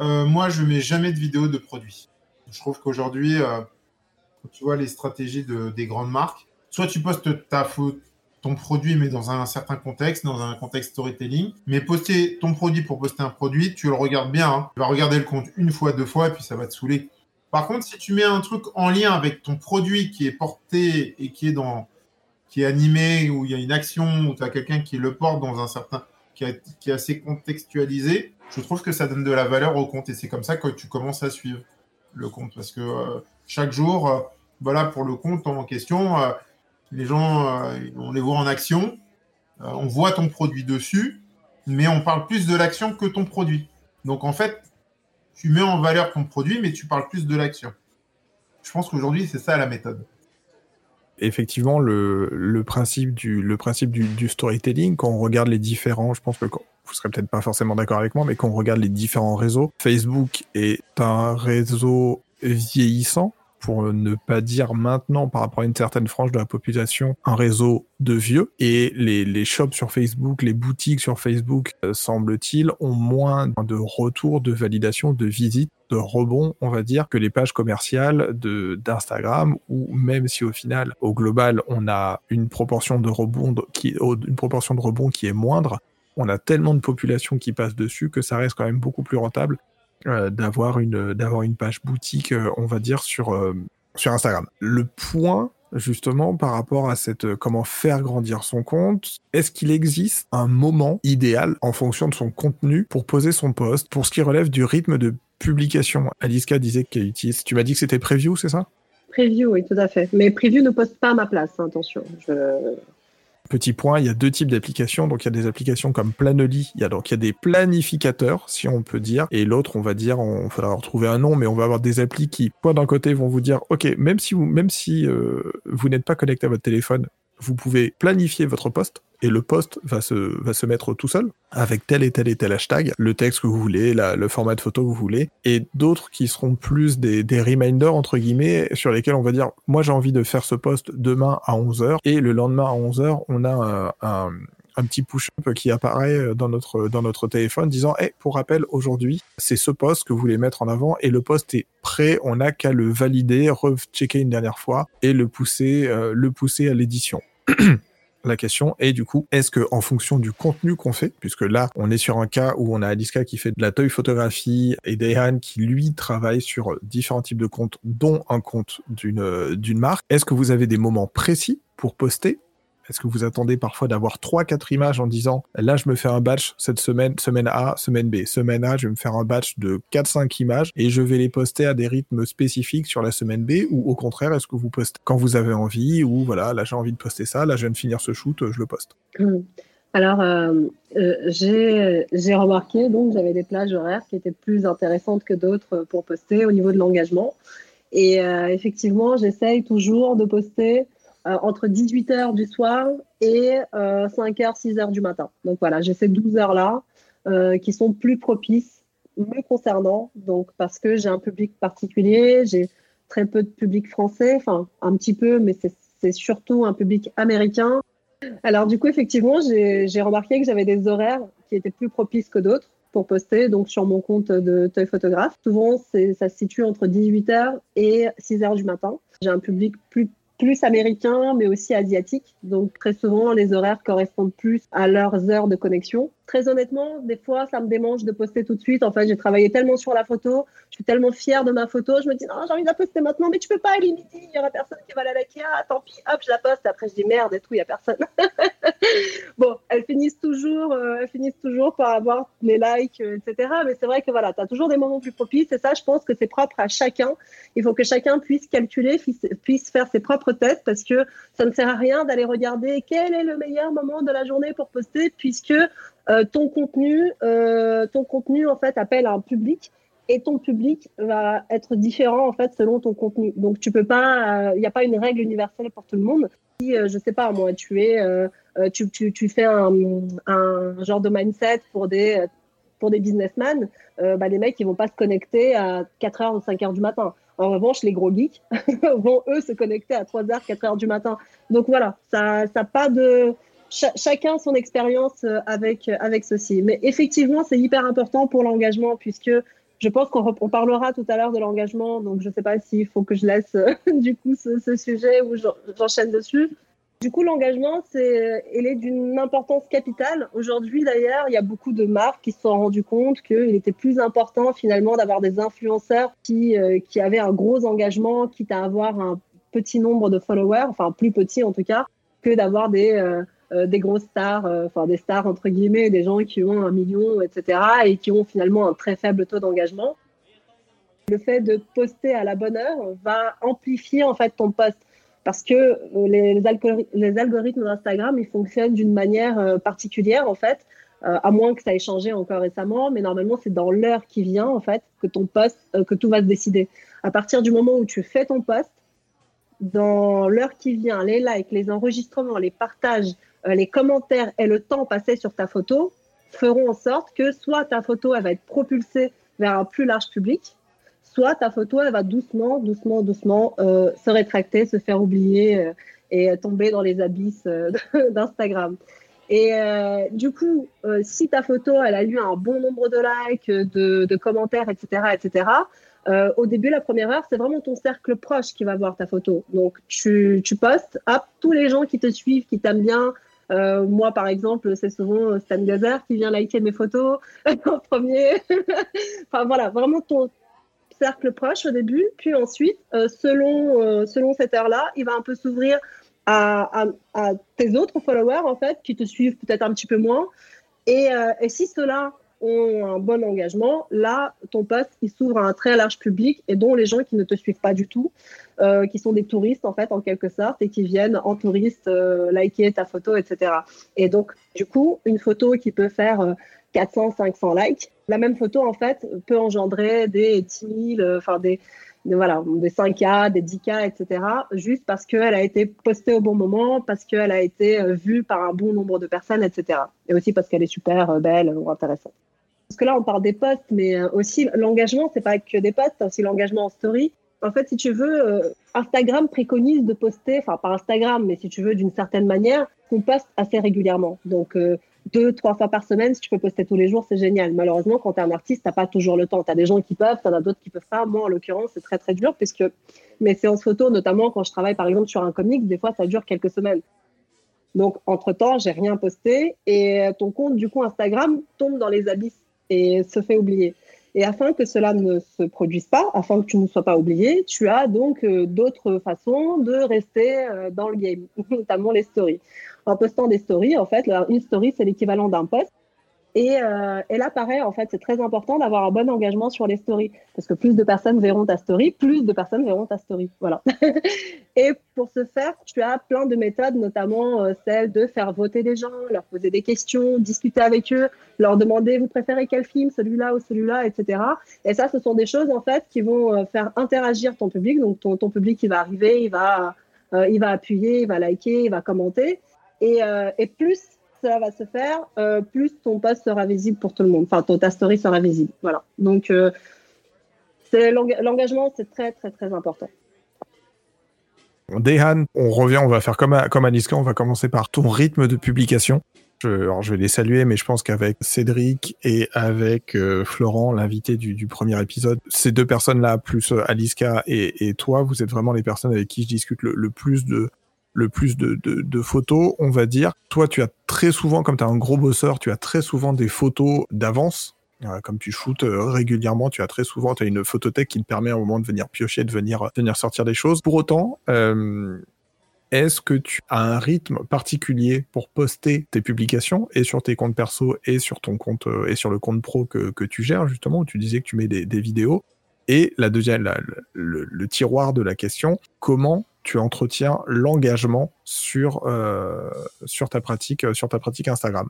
euh, moi, je mets jamais de vidéo de produits. Je trouve qu'aujourd'hui, euh, tu vois les stratégies des grandes marques, soit tu postes ta ton produit, mais dans un certain contexte, dans un contexte storytelling. Mais poster ton produit pour poster un produit, tu le regardes bien. Hein. Tu vas regarder le compte une fois, deux fois, et puis ça va te saouler. Par contre, si tu mets un truc en lien avec ton produit qui est porté et qui est dans qui est animé, où il y a une action, où tu as quelqu'un qui le porte dans un certain, qui est assez contextualisé, je trouve que ça donne de la valeur au compte et c'est comme ça que tu commences à suivre le compte parce que euh, chaque jour, euh, voilà, pour le compte en question, euh, les gens, on les voit en action, on voit ton produit dessus, mais on parle plus de l'action que ton produit. Donc en fait, tu mets en valeur ton produit, mais tu parles plus de l'action. Je pense qu'aujourd'hui, c'est ça la méthode effectivement le, principe du du, du, storytelling quand on regarde les différents je pense que vous serez peut-être pas forcément d'accord avec moi, mais quand on regarde les différents réseaux, Facebook est un réseau vieillissant, pour ne pas dire maintenant par rapport à une certaine frange de la population, un réseau de vieux. Et les, les shops sur Facebook, les boutiques sur Facebook, euh, semble-t-il, ont moins de retours, de validation, de visites, de rebonds, on va dire, que les pages commerciales d'Instagram, ou même si au final, au global, on a une proportion de rebond qui, une proportion de rebond qui est moindre, on a tellement de population qui passe dessus que ça reste quand même beaucoup plus rentable euh, d'avoir une une page boutique, euh, on va dire sur euh, sur Instagram. Le point justement par rapport à cette comment faire grandir son compte, est-ce qu'il existe un moment idéal en fonction de son contenu pour poser son post pour ce qui relève du rythme de publication? Aliska disait qu'elle utilise. Tu m'as dit que c'était preview, c'est ça? Preview, oui, tout à fait. Mais Preview ne poste pas à ma place, hein, attention. Petit point, il y a deux types d'applications. Donc, il y a des applications comme Planoly. Il y a donc il y a des planificateurs, si on peut dire. Et l'autre, on va dire, on faudra retrouver un nom, mais on va avoir des applis qui, quoi d'un côté, vont vous dire, OK, même si vous, même si euh, vous n'êtes pas connecté à votre téléphone, vous pouvez planifier votre poste et le post va se, va se mettre tout seul avec tel et tel et tel hashtag, le texte que vous voulez, le format de photo que vous voulez, et d'autres qui seront plus des, des reminders, entre guillemets, sur lesquels on va dire, moi j'ai envie de faire ce post demain à 11h, et le lendemain à 11h, on a un, petit push-up qui apparaît dans notre, dans notre téléphone disant, hey, pour rappel, aujourd'hui, c'est ce post que vous voulez mettre en avant, et le post est prêt, on n'a qu'à le valider, rechecker une dernière fois, et le pousser, euh, le pousser à l'édition. la question est du coup, est-ce que en fonction du contenu qu'on fait, puisque là, on est sur un cas où on a Aliska qui fait de la toy photographie et Dehan qui lui travaille sur différents types de comptes, dont un compte d'une marque, est-ce que vous avez des moments précis pour poster est-ce que vous attendez parfois d'avoir 3-4 images en disant là je me fais un batch cette semaine, semaine A, semaine B. Semaine A, je vais me faire un batch de 4-5 images et je vais les poster à des rythmes spécifiques sur la semaine B ou au contraire, est-ce que vous postez quand vous avez envie ou voilà, là j'ai envie de poster ça, là je viens de finir ce shoot, je le poste mmh. Alors, euh, euh, j'ai remarqué donc j'avais des plages horaires qui étaient plus intéressantes que d'autres pour poster au niveau de l'engagement. Et euh, effectivement, j'essaye toujours de poster euh, entre 18h du soir et 5h, euh, 6h du matin. Donc voilà, j'ai ces 12 heures-là euh, qui sont plus propices me concernant, donc parce que j'ai un public particulier, j'ai très peu de public français, enfin un petit peu, mais c'est surtout un public américain. Alors du coup, effectivement, j'ai remarqué que j'avais des horaires qui étaient plus propices que d'autres pour poster, donc sur mon compte de toy photographe. Souvent, ça se situe entre 18h et 6h du matin. J'ai un public plus plus américains, mais aussi asiatiques. Donc très souvent, les horaires correspondent plus à leurs heures de connexion. Très honnêtement, des fois, ça me démange de poster tout de suite. En fait, j'ai travaillé tellement sur la photo, je suis tellement fière de ma photo. Je me dis, non, j'ai envie de la poster maintenant, mais tu peux pas, il est midi, il y aura personne qui va la liker. Ah, tant pis, hop, je la poste. Après, je dis merde et tout, il y a personne. bon, elles finissent toujours, euh, elles finissent toujours par avoir les likes, euh, etc. Mais c'est vrai que voilà, tu as toujours des moments plus propices et ça, je pense que c'est propre à chacun. Il faut que chacun puisse calculer, puisse faire ses propres tests parce que ça ne sert à rien d'aller regarder quel est le meilleur moment de la journée pour poster puisque ton contenu, euh, ton contenu en fait appelle un public et ton public va être différent en fait selon ton contenu. Donc tu peux pas, il euh, n'y a pas une règle universelle pour tout le monde. Si je sais pas moi, tu es, tu, tu, tu, fais un, un, genre de mindset pour des pour des businessmen, bah, les mecs ils vont pas se connecter à 4h ou 5h du matin. En revanche, les gros geeks vont eux se connecter à 3h, 4h du matin. Donc voilà, ça n'a pas de chacun son expérience euh, avec, euh, avec ceci. Mais effectivement, c'est hyper important pour l'engagement puisque je pense qu'on parlera tout à l'heure de l'engagement. Donc, je ne sais pas s'il faut que je laisse euh, du coup ce, sujet ou j'enchaîne dessus. Du coup, l'engagement, c'est, il est d'une importance capitale. Aujourd'hui, d'ailleurs, il y a beaucoup de marques qui se sont rendues compte qu'il était plus important finalement d'avoir des influenceurs qui, qui avaient un gros engagement, quitte à avoir un petit nombre de followers, enfin plus petit en tout cas, que d'avoir des, des grosses stars, euh, enfin des stars entre guillemets, des gens qui ont un million, etc., et qui ont finalement un très faible taux d'engagement. Le fait de poster à la bonne heure va amplifier en fait ton post parce que euh, les, les, algorithmes d'Instagram ils fonctionnent d'une manière particulière en fait, à moins que ça ait changé encore récemment, mais normalement c'est dans l'heure qui vient en fait que ton post, que tout va se décider. À partir du moment où tu fais ton post, dans l'heure qui vient, les likes, les enregistrements, les partages, euh, les commentaires et le temps passé sur ta photo feront en sorte que soit ta photo elle va être propulsée vers un plus large public, soit ta photo elle va doucement, doucement, doucement euh, se rétracter, se faire oublier euh, et tomber dans les abysses d'Instagram. Et du coup, si ta photo elle a eu un bon nombre de likes, de, commentaires, etc., etc., euh, au début, la première heure, c'est vraiment ton cercle proche qui va voir ta photo. Donc, tu, tu postes, hop, tous les gens qui te suivent, qui t'aiment bien. Euh, moi, par exemple, c'est souvent Stan Gazer qui vient liker mes photos en premier. enfin, voilà, vraiment ton cercle proche au début. Puis ensuite, euh, selon, selon cette heure-là, il va un peu s'ouvrir à, à, tes autres followers, en fait, qui te suivent peut-être un petit peu moins. Et, et si cela ont un bon engagement, là, ton post, il s'ouvre à un très large public et dont les gens qui ne te suivent pas du tout, euh, qui sont des touristes, en fait, en quelque sorte, et qui viennent en touriste euh, liker ta photo, etc. Et donc, du coup, une photo qui peut faire 400, 500 likes, la même photo, en fait, peut engendrer des 10 000, enfin, des, voilà, des 5K, des 10K, etc. Juste parce qu'elle a été postée au bon moment, parce qu'elle a été vue par un bon nombre de personnes, etc. Et aussi parce qu'elle est super belle ou intéressante. Parce que là, on parle des posts, mais euh, aussi l'engagement, c'est pas que des posts, c'est aussi l'engagement en story. En fait, si tu veux, euh, Instagram préconise de poster, enfin pas Instagram, mais si tu veux, d'une certaine manière, qu'on poste assez régulièrement. Donc, euh, deux, trois fois par semaine, si tu peux poster tous les jours, c'est génial. Malheureusement, quand tu es un artiste, tu pas toujours le temps. Tu as des gens qui peuvent, tu as d'autres qui peuvent pas. Moi, en l'occurrence, c'est très, très dur, puisque mes séances photos, notamment quand je travaille, par exemple, sur un comics, des fois, ça dure quelques semaines. Donc, entre-temps, j'ai rien posté et ton compte, du coup, Instagram tombe dans les abysses et se fait oublier. Et afin que cela ne se produise pas, afin que tu ne sois pas oublié, tu as donc euh, d'autres façons de rester euh, dans le game, notamment les stories. En postant des stories, en fait, une story, c'est l'équivalent d'un post. Et, euh, et, là, pareil, en fait, c'est très important d'avoir un bon engagement sur les stories. Parce que plus de personnes verront ta story, plus de personnes verront ta story. Voilà. et pour ce faire, tu as plein de méthodes, notamment euh, celle de faire voter des gens, leur poser des questions, discuter avec eux, leur demander vous préférez quel film, celui-là ou celui-là, etc. Et ça, ce sont des choses, en fait, qui vont euh, faire interagir ton public. Donc, ton, public, il va arriver, il va, il va appuyer, il va liker, il va commenter. Et plus cela va se faire, euh, plus ton post sera visible pour tout le monde. Enfin, ton, ta story sera visible. Voilà. Donc, euh, l'engagement, c'est très, très, très important. Dehan, on revient, on va faire comme, à, comme Aniska, on va commencer par ton rythme de publication. Je, alors je vais les saluer, mais je pense qu'avec Cédric et avec euh, Florent, l'invité du, premier épisode, ces deux personnes-là, plus euh, Aliska et, toi, vous êtes vraiment les personnes avec qui je discute le plus de, le plus de, de, photos, on va dire. Toi, tu as très souvent, comme tu as un gros bosseur, tu as très souvent des photos d'avance. Euh, comme tu shootes euh, régulièrement, tu as très souvent as une photothèque qui te permet un moment de venir piocher, de venir, de venir sortir des choses. Pour autant, euh, est-ce que tu as un rythme particulier pour poster tes publications et sur tes comptes perso et sur ton compte et sur le compte pro que, que tu gères justement où tu disais que tu mets des, vidéos? Et la deuxième, le, tiroir de la question, comment tu entretiens l'engagement sur, euh, sur, ta pratique, sur ta pratique Instagram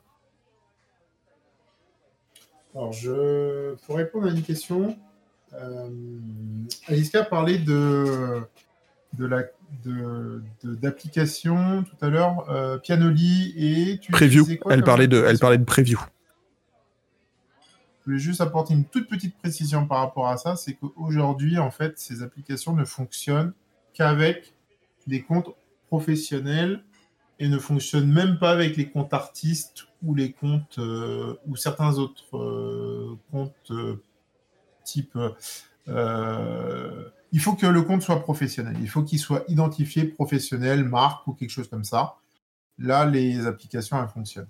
Alors, je, pour répondre à une question, euh, Alicia parlait de, de la d'application tout à l'heure, euh, Pianoli et tu preview. Quoi, elle parlait de, elle parlait de preview. Je voulais juste apporter une toute petite précision par rapport à ça, c'est qu'aujourd'hui, en fait, ces applications ne fonctionnent qu'avec des comptes professionnels et ne fonctionnent même pas avec les comptes artistes ou les comptes euh, ou certains autres euh, comptes euh, type. Il faut que le compte soit professionnel. Il faut qu'il soit identifié professionnel, marque ou quelque chose comme ça. Là, les applications elles fonctionnent.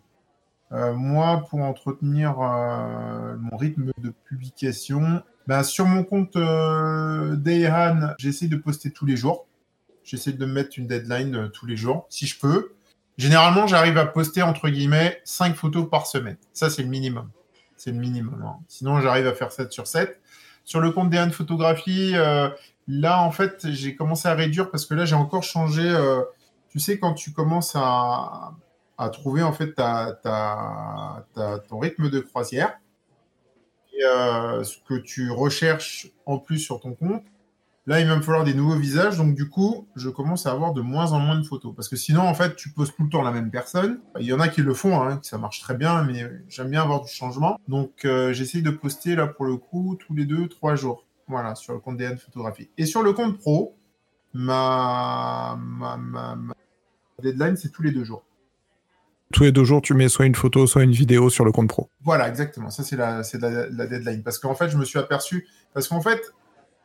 Moi, pour entretenir mon rythme de publication, ben, sur mon compte Dayhan, j'essaie de poster tous les jours. J'essaie de mettre une deadline euh, tous les jours, si je peux. Généralement, j'arrive à poster, entre guillemets, 5 photos par semaine. Ça, c'est le minimum. C'est le minimum. Hein. Sinon, j'arrive à faire 7 sur 7. Sur le compte Dayhan Photographie, euh, là, en fait, j'ai commencé à réduire parce que là, j'ai encore changé. Euh, tu sais, quand tu commences à, à trouver en fait ta, ta, ton rythme de croisière et euh, ce que tu recherches en plus sur ton compte, Là, il va me falloir des nouveaux visages. Donc, du coup, je commence à avoir de moins en moins de photos. Parce que sinon, en fait, tu poses tout le temps la même personne. Il y en a qui le font, hein, ça marche très bien, mais j'aime bien avoir du changement. Donc, euh, j'essaye de poster, là, pour le coup, tous les deux, trois jours. Voilà, sur le compte DN Photographie. Et sur le compte pro, ma, ma, ma, ma deadline, c'est tous les deux jours. Tous les deux jours, tu mets soit une photo, soit une vidéo sur le compte pro. Voilà, exactement. Ça, c'est la, la, la deadline. Parce qu'en fait, je me suis aperçu. Parce qu'en fait,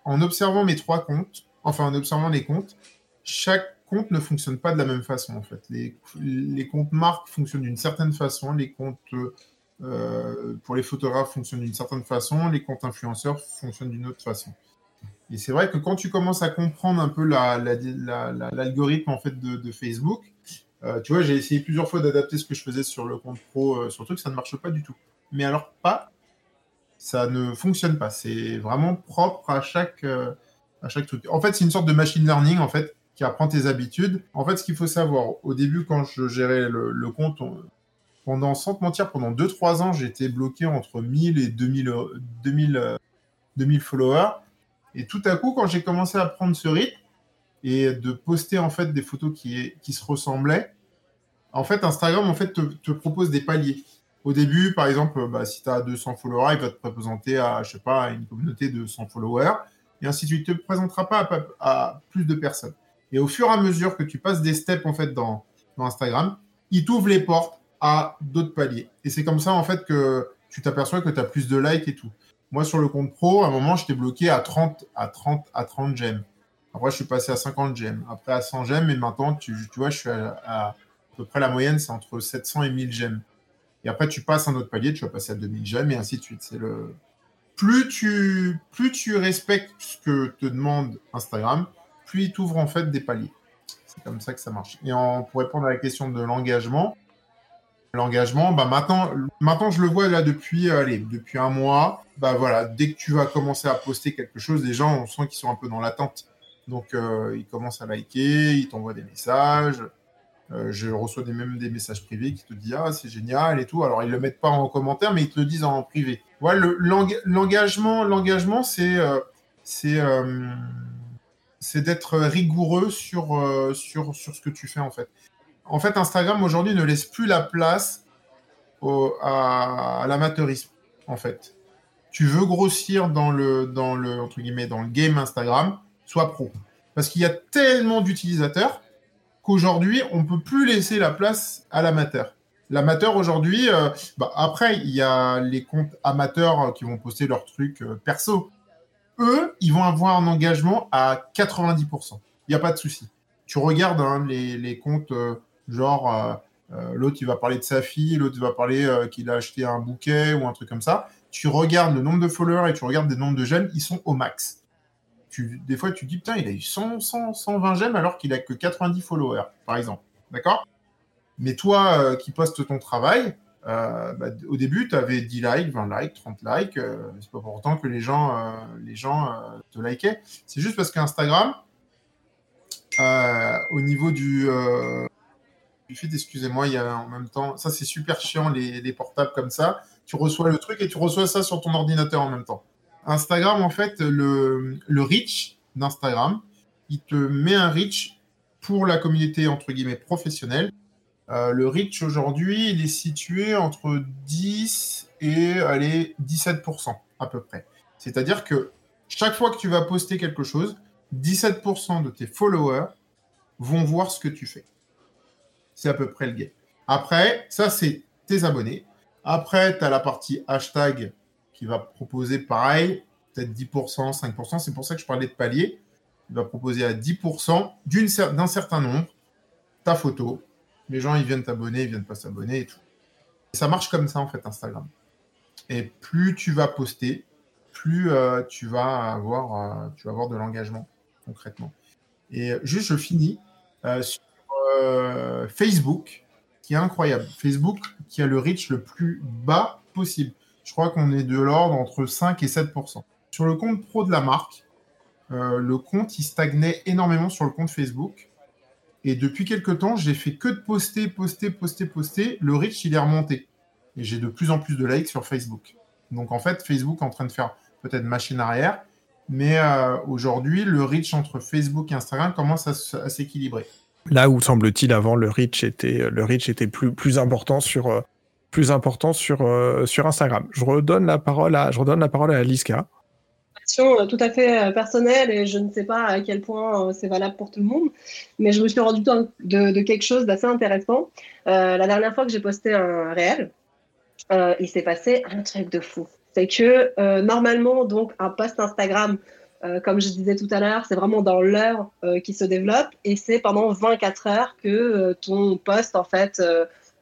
en observant mes trois comptes, enfin en observant les comptes, chaque compte ne fonctionne pas de la même façon en fait. Les, comptes marques fonctionnent d'une certaine façon, les comptes euh, pour les photographes fonctionnent d'une certaine façon, les comptes influenceurs fonctionnent d'une autre façon. Et c'est vrai que quand tu commences à comprendre un peu l'algorithme la, la, la, en fait de, de Facebook, euh, tu vois, j'ai essayé plusieurs fois d'adapter ce que je faisais sur le compte pro, euh, sur le truc, ça ne marche pas du tout. Mais alors pas ça ne fonctionne pas. C'est vraiment propre à chaque, euh, à chaque truc. En fait, c'est une sorte de machine learning en fait qui apprend tes habitudes. En fait, ce qu'il faut savoir, au début, quand je gérais le, compte, pendant, sans te mentir, pendant 2-3 ans, j'étais bloqué entre 1000 et 2000, 2000, 2000 followers. Et tout à coup, quand j'ai commencé à prendre ce rythme et de poster en fait des photos qui, qui se ressemblaient, en fait, Instagram en fait te, propose des paliers. Au début, par exemple, bah, si tu as 200 followers, il va te présenter à, je sais pas, une communauté de 100 followers, et ainsi de suite. Il ne te présentera pas à, plus de personnes. Et au fur et à mesure que tu passes des steps en fait dans, Instagram, il t'ouvre les portes à d'autres paliers. Et c'est comme ça en fait que tu t'aperçois que tu as plus de likes et tout. Moi, sur le compte pro, à un moment, j'étais bloqué à 30, à 30, à 30 gemmes. Après, je suis passé à 50 gemmes. Après, à 100 gemmes. Et maintenant, tu, tu vois, je suis à, à, peu près la moyenne, c'est entre 700 et 1000 gemmes. Et après, tu passes un autre palier, tu vas passer à 2000 gemmes et ainsi de suite. C'est le... plus, tu, plus tu respectes ce que te demande Instagram, plus il t'ouvre en fait des paliers. C'est comme ça que ça marche. Et pour répondre à la question de l'engagement, l'engagement, bah maintenant, maintenant je le vois là depuis, allez, depuis un mois. Bah voilà, dès que tu vas commencer à poster quelque chose, les gens, on sent qu'ils sont un peu dans l'attente. Donc euh, ils commencent à liker, ils t'envoient des messages. Euh, je reçois des, même des messages privés qui te disent ah c'est génial et tout. Alors ils le mettent pas en commentaire, mais ils te le disent en privé. Voilà, l'engagement, l'engagement, c'est euh, c'est c'est d'être rigoureux sur, sur sur ce que tu fais en fait en fait, Instagram aujourd'hui ne laisse plus la place à, l'amateurisme, en fait. Tu veux grossir dans le, dans le, entre guillemets, dans le game Instagram, sois pro. Parce qu'il y a tellement d'utilisateurs qu'aujourd'hui, on ne peut plus laisser la place à l'amateur. L'amateur aujourd'hui, euh, bah, après, il y a les comptes amateurs qui vont poster leurs trucs euh, perso. Eux, ils vont avoir un engagement à 90%. Il n'y a pas de souci. Tu regardes hein, les, comptes euh, Genre, euh, euh, l'autre, il va parler de sa fille, l'autre, va parler euh, qu'il a acheté un bouquet ou un truc comme ça. Tu regardes le nombre de followers et tu regardes des nombres de j'aime, ils sont au max. Des fois, tu dis, putain, il a eu 100, 120 j'aime alors qu'il a que 90 followers, par exemple. D'accord? Mais toi qui postes ton travail, bah, au début, tu avais 10 likes, 20 likes, 30 likes. c'est pas pour autant que les gens, les gens te likaient. C'est juste parce qu'Instagram, au niveau du, excusez-moi, il y a en même temps, ça c'est super chiant les, portables comme ça. Tu reçois le truc et tu reçois ça sur ton ordinateur en même temps. Instagram, en fait, le, le reach d'Instagram, il te met un reach pour la communauté entre guillemets professionnelle. Euh, le reach aujourd'hui, il est situé entre 10 et allez, 17% à peu près. C'est-à-dire que chaque fois que tu vas poster quelque chose, 17% de tes followers vont voir ce que tu fais c'est à peu près le game. Après, ça, c'est tes abonnés. Après, tu as la partie hashtag qui va proposer pareil, peut-être 10%, 5%. C'est pour ça que je parlais de palier. Il va proposer à 10% d'un certain nombre ta photo. Les gens, ils viennent t'abonner, ils viennent pas s'abonner et tout. ça marche comme ça, en fait, Instagram. Et plus tu vas poster, plus euh, tu, vas avoir, euh, tu vas avoir de l'engagement, concrètement. Et juste, je finis euh, sur euh, Facebook, qui est incroyable. Facebook qui a le reach le plus bas possible. Je crois qu'on est de l'ordre entre 5 et 7% Sur le compte pro de la marque, euh, le compte, il stagnait énormément sur le compte Facebook. Et depuis quelques temps, j'ai fait que de poster, poster, poster, poster. Le reach, il est remonté. Et j'ai de plus en plus de likes sur Facebook. Donc en fait, Facebook est en train de faire peut-être machine arrière. Mais euh, aujourd'hui, le reach entre Facebook et Instagram commence à s'équilibrer. Là où semble-t-il avant le reach était le reach était plus plus important sur euh, plus important sur euh, sur Instagram. Je redonne la parole à je redonne la parole à Aliska. Euh, tout à fait personnelle et je ne sais pas à quel point c'est valable pour tout le monde, mais je me suis rendu compte de, quelque chose d'assez intéressant. la dernière fois que j'ai posté un réel, il s'est passé un truc de fou. C'est que normalement donc un post Instagram euh, comme je disais tout à l'heure, c'est vraiment dans l'heure euh, qui se développe et c'est pendant 24 heures que euh, ton poste en fait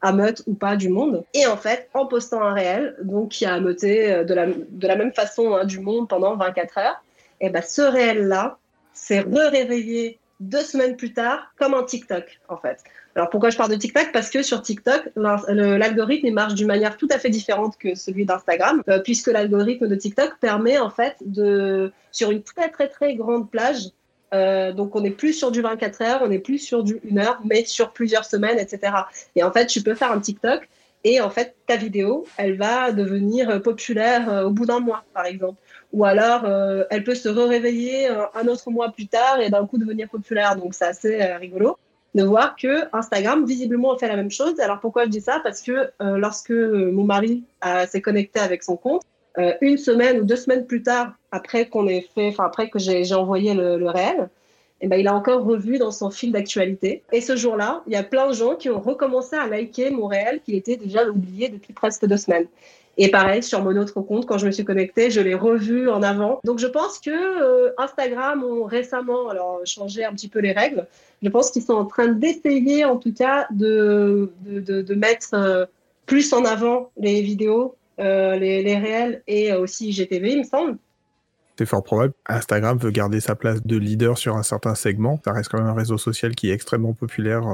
ameute ou pas du monde. Et en fait, en postant un réel, donc qui a ameuté de la, de la même façon hein, du monde pendant 24 heures, et ben ce réel-là s'est re-réveillé deux semaines plus tard comme un TikTok en fait. Alors pourquoi je parle de TikTok? Parce que sur TikTok, l'algorithme marche d'une manière tout à fait différente que celui d'Instagram, euh, puisque l'algorithme de TikTok permet en fait de, sur une très très très grande plage, euh, donc on n'est plus sur du 24 heures, on n'est plus sur du 1 heure, mais sur plusieurs semaines, etc. Et en fait, tu peux faire un TikTok et en fait, ta vidéo, elle va devenir populaire euh, au bout d'un mois, par exemple. Ou alors, elle peut se réveiller un autre mois plus tard et d'un coup devenir populaire. Donc, c'est assez rigolo de voir que Instagram visiblement fait la même chose. Alors pourquoi je dis ça? Parce que euh, lorsque mon mari s'est connecté avec son compte, euh, une semaine ou deux semaines plus tard, après qu'on ait fait, enfin après que j'ai envoyé le, réel, eh ben, il a encore revu dans son fil d'actualité. Et ce jour-là, il y a plein de gens qui ont recommencé à liker mon réel qui était déjà oublié depuis presque deux semaines. Et pareil, sur mon autre compte, quand je me suis connectée, je l'ai revu en avant. Donc je pense que euh, Instagram ont récemment alors, changé un petit peu les règles. Je pense qu'ils sont en train d'essayer, en tout cas, de, de, de, mettre euh, plus en avant les vidéos, euh, les, les, réels et aussi GTV, il me semble. C'est fort probable. Instagram veut garder sa place de leader sur un certain segment. Ça reste quand même un réseau social qui est extrêmement populaire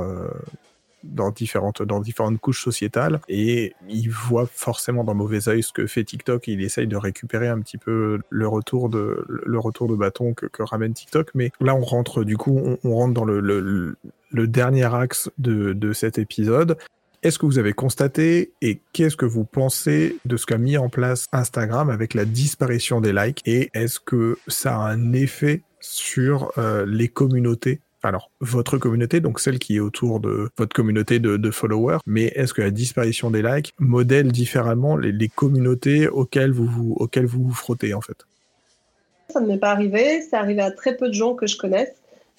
dans différentes, dans différentes couches sociétales et il voit forcément d'un mauvais œil ce que fait TikTok il essaye de récupérer un petit peu le retour de, le retour de bâton que, ramène TikTok. Mais là, on rentre, du coup, on, on rentre dans le, le, le, dernier axe de, de cet épisode. Est-ce que vous avez constaté et qu'est-ce que vous pensez de ce qu'a mis en place Instagram avec la disparition des likes et est-ce que ça a un effet sur euh, les communautés? Alors votre communauté, donc celle qui est autour de votre communauté de, followers, mais est-ce que la disparition des likes modèle différemment les, communautés auxquelles vous, vous, auxquelles vous vous frottez en fait? Ça ne m'est pas arrivé, c'est arrivé à très peu de gens que je connaisse.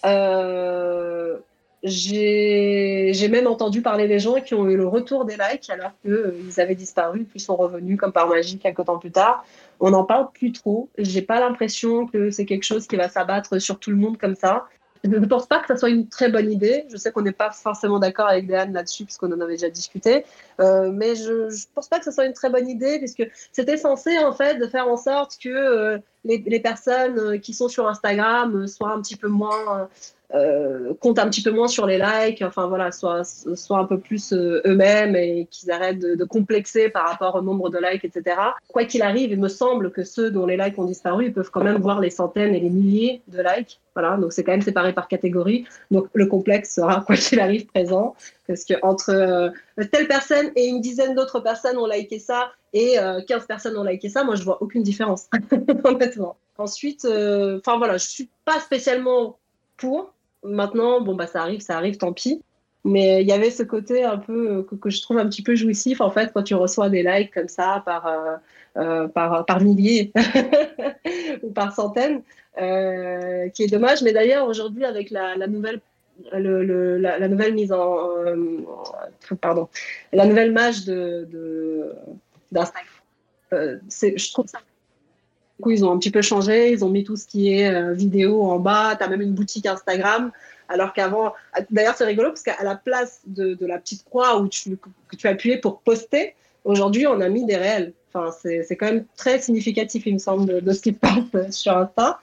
Euh, j'ai même entendu parler des gens qui ont eu le retour des likes alors qu'ils euh, avaient disparu puis sont revenus comme par magie quelques temps plus tard. On n'en parle plus trop. J'ai pas l'impression que c'est quelque chose qui va s'abattre sur tout le monde comme ça. Je ne pense pas que ça soit une très bonne idée. Je sais qu'on n'est pas forcément d'accord avec Diane là-dessus, puisqu'on en avait déjà discuté. Euh, mais je ne pense pas que ce soit une très bonne idée, puisque c'était censé, en fait, de faire en sorte que euh, les, les, personnes euh, qui sont sur Instagram soient un petit peu moins euh, comptent un petit peu moins sur les likes, enfin voilà, soient, soient un peu plus euh, eux-mêmes et qu'ils arrêtent de, complexer par rapport au nombre de likes, etc. Quoi qu'il arrive, il me semble que ceux dont les likes ont disparu, ils peuvent quand même voir les centaines et les milliers de likes. Voilà, donc c'est quand même séparé par catégorie. Donc le complexe sera, quoi qu'il arrive, présent. Parce que entre euh, telle personne et une dizaine d'autres personnes ont liké ça et 15 personnes ont liké ça, moi je vois aucune différence. Ensuite, enfin voilà, je suis pas spécialement pour, Maintenant, bon, bah, ça arrive, ça arrive, tant pis. Mais il y avait ce côté un peu que, je trouve un petit peu jouissif, en fait, quand tu reçois des likes comme ça par, euh, euh, par, par milliers ou par centaines, euh, qui est dommage. Mais d'ailleurs, aujourd'hui, avec la, nouvelle le, la, nouvelle mise en pardon la nouvelle mage de d'Instagram je trouve ça coup, ils ont un petit peu changé. Ils ont mis tout ce qui est euh, vidéo en bas. Tu as même une boutique Instagram. Alors qu'avant, d'ailleurs, c'est rigolo parce qu'à la place de, la petite croix où tu, que tu appuyais pour poster, aujourd'hui, on a mis des réels. Enfin, c'est quand même très significatif, il me semble, de, ce qui se passe sur Insta.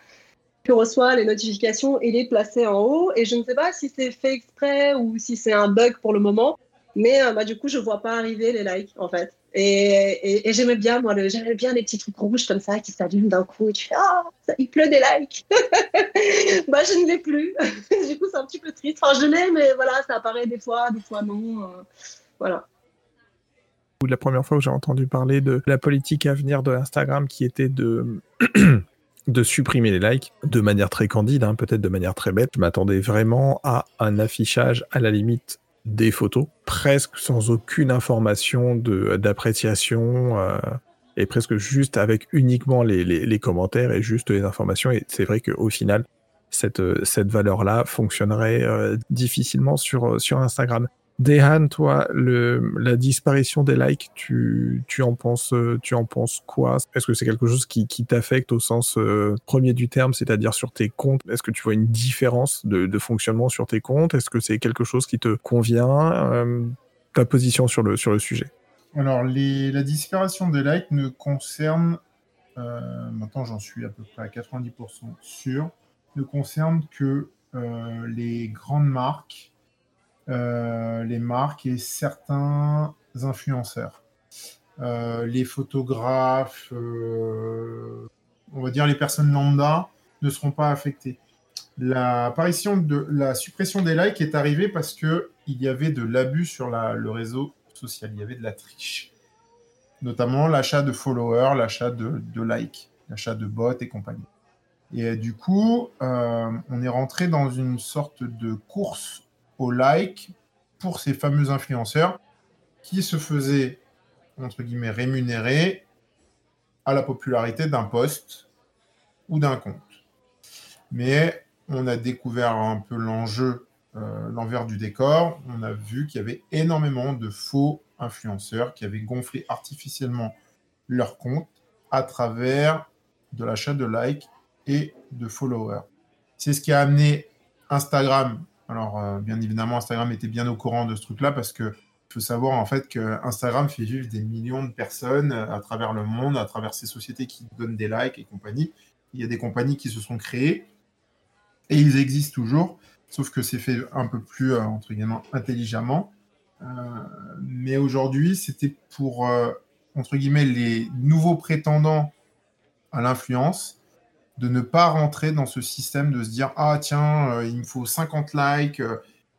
Tu reçois les notifications, il est placé en haut. Et je ne sais pas si c'est fait exprès ou si c'est un bug pour le moment. Mais euh, bah, du coup, je vois pas arriver les likes, en fait. Et, j'aimais bien, moi, j'aimais bien les petits trucs rouges comme ça qui s'allument d'un coup et tu fais Ah, il pleut des likes. bah, je ne l'ai plus. du coup, c'est un petit peu triste. Enfin, je l'ai, mais voilà, ça apparaît des fois, des fois non. Euh, voilà. La première fois où j'ai entendu parler de la politique à venir de Instagram qui était de. de supprimer les likes de manière très candide, hein, peut-être de manière très bête. Je m'attendais vraiment à un affichage à la limite des photos, presque sans aucune information d'appréciation, euh, et presque juste avec uniquement les, les, commentaires et juste les informations. Et c'est vrai qu'au final, cette, cette valeur-là fonctionnerait euh, difficilement sur, sur Instagram. Dehan, toi, la disparition des likes, tu, tu, en penses, quoi? Est-ce que c'est quelque chose qui, t'affecte au sens euh, premier du terme, c'est-à-dire sur tes comptes? Est-ce que tu vois une différence de, fonctionnement sur tes comptes? Est-ce que c'est quelque chose qui te convient? Euh, Ta position sur le, sujet. Alors, la disparition des likes ne concerne, euh, maintenant j'en suis à peu près à 90% sûr, ne concerne que les grandes marques les marques et certains influenceurs. les photographes, on va dire les personnes lambda, ne seront pas affectées. L'apparition de la suppression des likes est arrivée parce que il y avait de l'abus sur le réseau social, il y avait de la triche, notamment l'achat de followers, l'achat de, likes, l'achat de bots et compagnie. Et euh, du coup, euh, on est rentré dans une sorte de course au like pour ces fameux influenceurs qui se faisaient entre guillemets rémunérer à la popularité d'un post ou d'un compte. Mais on a découvert un peu l'enjeu, euh, l'envers du décor. On a vu qu'il y avait énormément de faux influenceurs qui avaient gonflé artificiellement leur compte à travers de l'achat de likes et de followers. C'est ce qui a amené Instagram. Alors, euh, bien évidemment, Instagram était bien au courant de ce truc-là parce que faut savoir en fait que Instagram fait vivre des millions de personnes à travers le monde, à travers ces sociétés qui donnent des likes et compagnie. Il y a des compagnies qui se sont créées et ils existent toujours, sauf que c'est fait un peu plus, euh, entre guillemets, intelligemment. Euh, mais aujourd'hui, c'était pour, euh, entre guillemets, les nouveaux prétendants à l'influence de ne pas rentrer dans ce système de se dire ah tiens il me faut 50 likes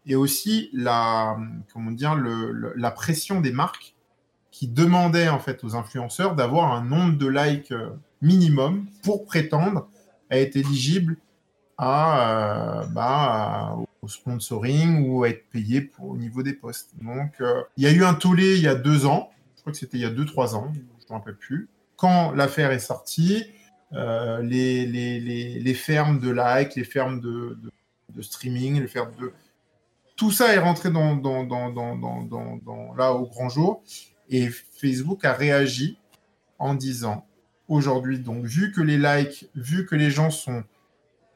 et aussi la comment dire le, la pression des marques qui demandaient en fait aux influenceurs d'avoir un nombre de likes minimum pour prétendre à être éligible à, euh, bah, au sponsoring ou à être payé pour, au niveau des postes. Donc, euh, il y a eu un tollé il y a deux ans, je crois que c'était il y a deux, trois ans, je ne me rappelle plus. Quand l'affaire est sortie, euh, les, les, les, les, fermes de like, les fermes de, de, streaming, les fermes de... Tout ça est rentré dans, dans, dans, dans, dans, dans, là au grand jour. Et Facebook a réagi en disant, aujourd'hui, donc vu que les likes, vu que les gens sont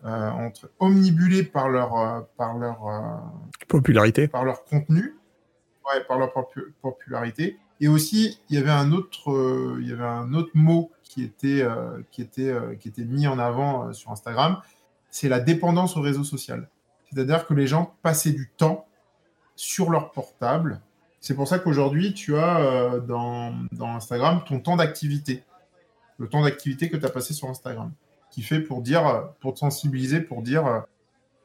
euh, entre omnibulés par leur, euh, par leur euh, popularité, par leur contenu, ouais, par leur popularité. Et aussi, il y avait un autre, il y avait un autre mot qui était, qui était, qui était mis en avant sur Instagram, c'est la dépendance au réseau social. C'est-à-dire que les gens passaient du temps sur leur portable. C'est pour ça qu'aujourd'hui, tu as dans, dans, Instagram ton temps d'activité. Le temps d'activité que tu as passé sur Instagram qui fait pour dire, pour te sensibiliser, pour dire,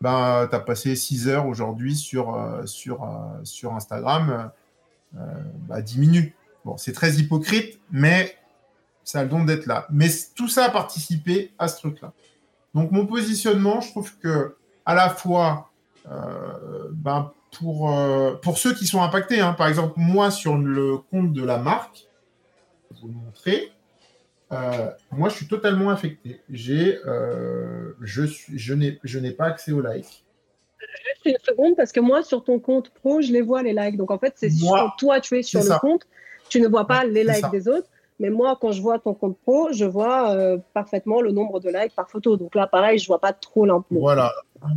ben, tu as passé 6 heures aujourd'hui sur, euh, sur, euh, sur Instagram, euh, bah, diminue. Bon, c'est très hypocrite, mais ça a le don d'être là. Mais tout ça a participé à ce truc-là. Donc, mon positionnement, je trouve que à la fois, ben, pour, pour ceux qui sont impactés, hein, par exemple, moi, sur le compte de la marque, je vais vous le montrer, euh, moi, je suis totalement affecté. J'ai, euh, je suis, je n'ai, je n'ai pas accès aux likes. Juste une seconde, parce que moi, sur ton compte pro, je les vois les likes. Donc en fait, c'est sur toi, tu es sur le compte, tu ne vois pas les likes des autres. Mais moi, quand je vois ton compte pro, je vois euh, parfaitement le nombre de likes par photo. Donc là, pareil, je vois pas trop l'intérêt. Voilà.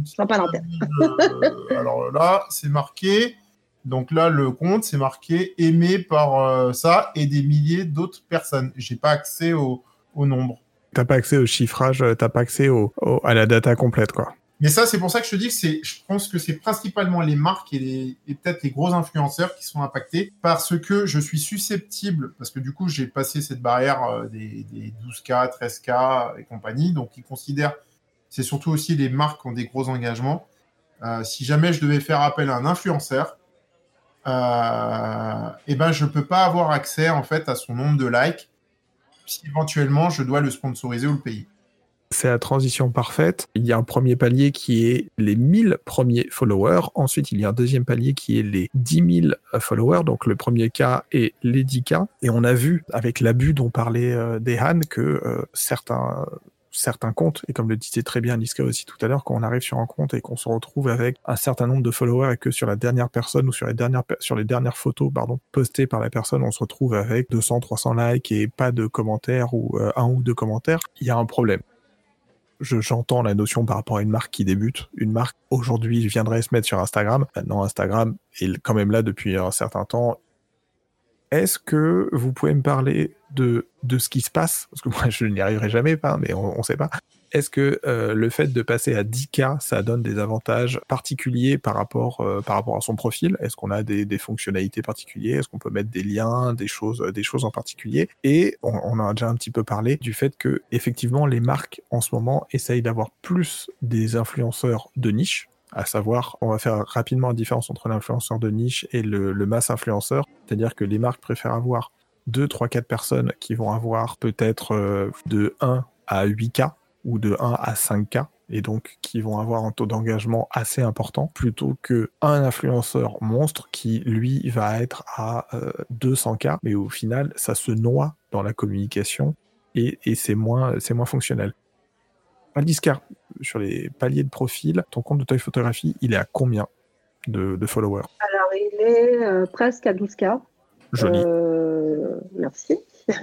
Je vois pas l'intérêt. alors là, c'est marqué donc là, le compte, c'est marqué aimé par euh, ça et des milliers d'autres personnes. J'ai pas accès au, au nombre. T'as pas accès au chiffrage, euh, t'as pas accès au, à la data complète, quoi. Mais ça, c'est pour ça que je te dis que c'est, je pense que c'est principalement les marques et, peut-être les gros influenceurs qui sont impactés parce que je suis susceptible, parce que du coup, j'ai passé cette barrière euh, des, des 12K, 13K et compagnie, donc ils considèrent, c'est surtout aussi les marques qui ont des gros engagements. Euh, si jamais je devais faire appel à un influenceur, euh, eh ben, je ne peux pas avoir accès en fait à son nombre de likes si éventuellement je dois le sponsoriser ou le payer. C'est la transition parfaite. Il y a un premier palier qui est les 1000 premiers followers. Ensuite, il y a un deuxième palier qui est les 10 000 followers. Donc, le premier cas est les 10 cas. Et on a vu, avec l'abus dont parlait euh, Dehan, que euh, certains certains comptes, et comme le disait très bien Niska aussi tout à l'heure, quand on arrive sur un compte et qu'on se retrouve avec un certain nombre de followers et que sur la dernière personne ou sur les dernières, sur les dernières photos postées par la personne, on se retrouve avec 200, 300 likes et pas de commentaires ou euh, un ou deux commentaires, il y a un problème. J'entends la notion par rapport à une marque qui débute. Une marque aujourd'hui viendrait se mettre sur Instagram. Maintenant, Instagram est quand même là depuis un certain temps. Est-ce que vous pouvez me parler de, de ce qui se passe? Parce que moi, je n'y arriverai jamais, pas, mais on ne sait pas. Est-ce que euh, le fait de passer à 10K, ça donne des avantages particuliers par rapport, euh, à son profil? Est-ce qu'on a des, fonctionnalités particulières? Est-ce qu'on peut mettre des liens, des choses, en particulier? Et on, a déjà un petit peu parlé du fait que effectivement les marques en ce moment essayent d'avoir plus des influenceurs de niche à savoir, on va faire rapidement la différence entre l'influenceur de niche et le, le mass influenceur, c'est-à-dire que les marques préfèrent avoir 2, 3, 4 personnes qui vont avoir peut-être euh, de 1 à 8K ou de 1 à 5K et donc qui vont avoir un taux d'engagement assez important plutôt que un influenceur monstre qui lui va être à euh, 200K mais au final ça se noie dans la communication et, et c'est moins c'est moins fonctionnel. Aldiscar, sur les paliers de profil, ton compte de taille photographie, il est à combien de, de followers? Alors, il est euh, presque à 12K. Joli. Euh, merci.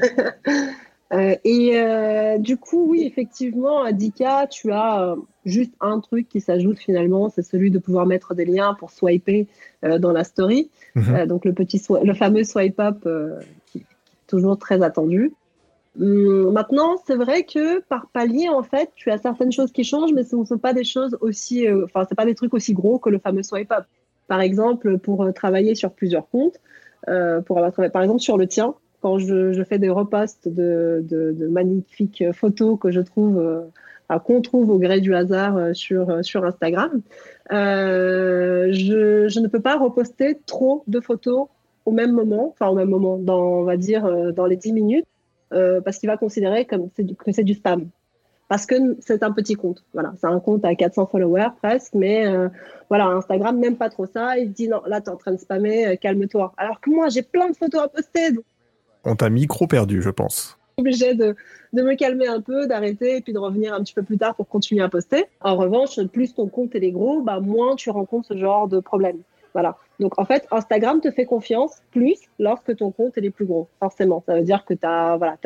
Euh, et euh, du coup, oui, effectivement, à 10K, tu as euh, juste un truc qui s'ajoute finalement, c'est celui de pouvoir mettre des liens pour swiper euh, dans la story. Mhm. Euh, donc le petit, le fameux swipe up euh, qui, est toujours très attendu. Hum, maintenant, c'est vrai que par palier, en fait, tu as certaines choses qui changent, mais ce ne sont pas des choses aussi, euh, enfin, c'est pas des trucs aussi gros que le fameux swipe up. Par exemple, pour euh, travailler sur plusieurs comptes, euh, pour avoir travaillé, par exemple, sur le tien, quand je, fais des reposts de, magnifiques photos que je trouve, euh, qu'on trouve au gré du hasard euh, sur, euh, sur Instagram, je, ne peux pas reposter trop de photos au même moment, enfin au même moment, dans, on va dire, dans les 10 minutes, parce qu'il va considérer comme que c'est du spam. Parce que c'est un petit compte. Voilà, c'est un compte à 400 followers presque, mais voilà, Instagram n'aime pas trop ça. Il dit non, là, tu es en train de spammer, calme-toi. Alors que moi, j'ai plein de photos à poster, On t'a micro perdu, je pense. obligé de, de me calmer un peu, d'arrêter et puis de revenir un petit peu plus tard pour continuer à poster. En revanche, plus ton compte est gros, bah, moins tu rencontres ce genre de problème. Voilà. Donc en fait, Instagram te fait confiance plus lorsque ton compte est les plus gros. Forcément, ça veut dire que t'as, voilà,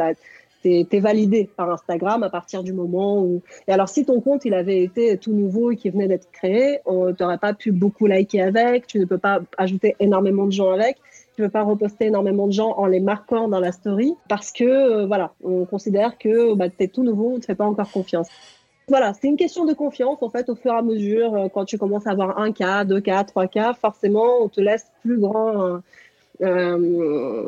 t'es, t'es validé par Instagram à partir du moment où. Et alors si ton compte il avait été tout nouveau et qui venait d'être créé, on t'aurais pas pu beaucoup liker avec, tu ne peux pas ajouter énormément de gens avec tu veux pas reposter énormément de gens en les marquant dans la story parce que euh, voilà, on considère que bah, tu es tout nouveau, on te fait pas encore confiance. Voilà, c'est une question de confiance en fait au fur et à mesure euh, quand tu commences à avoir un cas, deux cas, trois cas, forcément on te laisse plus grand euh,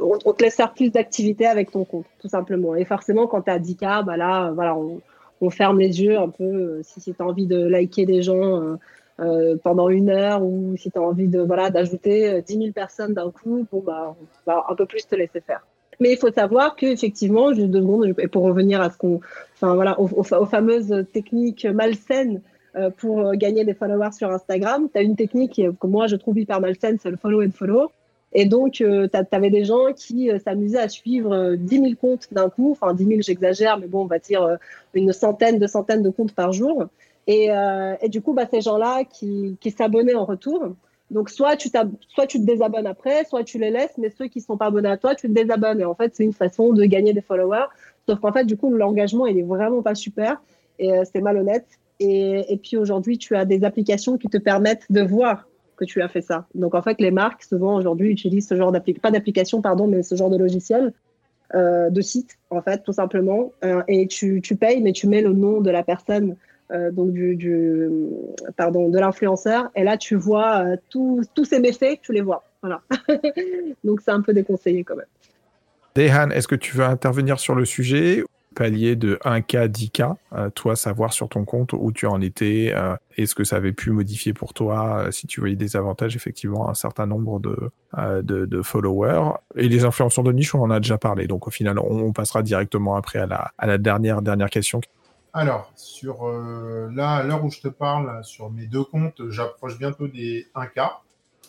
on, te laisse faire plus d'activités avec ton compte tout simplement et forcément quand tu as 10 cas, bah là voilà, on, ferme les yeux un peu si, si tu as envie de liker des gens euh, euh, pendant une heure ou si tu as envie de voilà d'ajouter euh, 10 000 personnes d'un coup, bon bah on va un peu plus te laisser faire. Mais il faut savoir que effectivement, juste deux secondes, et pour revenir à ce qu'on, enfin voilà, aux, aux, fameuses techniques malsaines euh, pour euh, gagner des followers sur Instagram, tu as une technique que moi je trouve hyper malsaine, c'est le follow and follow. Et donc, euh, tu avais des gens qui euh, s'amusaient à suivre euh, 10 000 comptes d'un coup, enfin 10 000 j'exagère, mais bon, on va dire euh, une centaine, deux centaines de comptes par jour. Et, euh, et du coup, bah, ces gens-là qui, qui s'abonnaient en retour, donc soit tu, te désabonnes après, soit tu les laisses, mais ceux qui sont pas abonnés à toi, tu te désabonnes. Et en fait, c'est une façon de gagner des followers. Sauf qu'en fait, du coup, l'engagement, il est vraiment pas super et euh, c'est malhonnête. Et, puis aujourd'hui, tu as des applications qui te permettent de voir que tu as fait ça. Donc en fait, les marques souvent aujourd'hui utilisent ce genre d'application, pas d'application, pardon, mais ce genre de logiciel. Euh, de site en fait tout simplement et tu payes mais tu mets le nom de la personne euh, donc du, pardon de l'influenceur. Et là tu vois euh, tous ces méfaits tu les vois. Voilà. Donc c'est un peu déconseillé quand même. Dehan est-ce que tu veux intervenir sur le sujet palier de 1K, 10K, euh, toi savoir sur ton compte où tu en étais, euh, est-ce que ça avait pu modifier pour toi, euh, si tu voyais des avantages effectivement un certain nombre de, euh, de, de, followers. Et les influenceurs de niche, on en a déjà parlé, donc au final on, on passera directement après à la, à la dernière, dernière question. Alors, sur euh, là, à l'heure où je te parle, sur mes deux comptes, j'approche bientôt des 1K.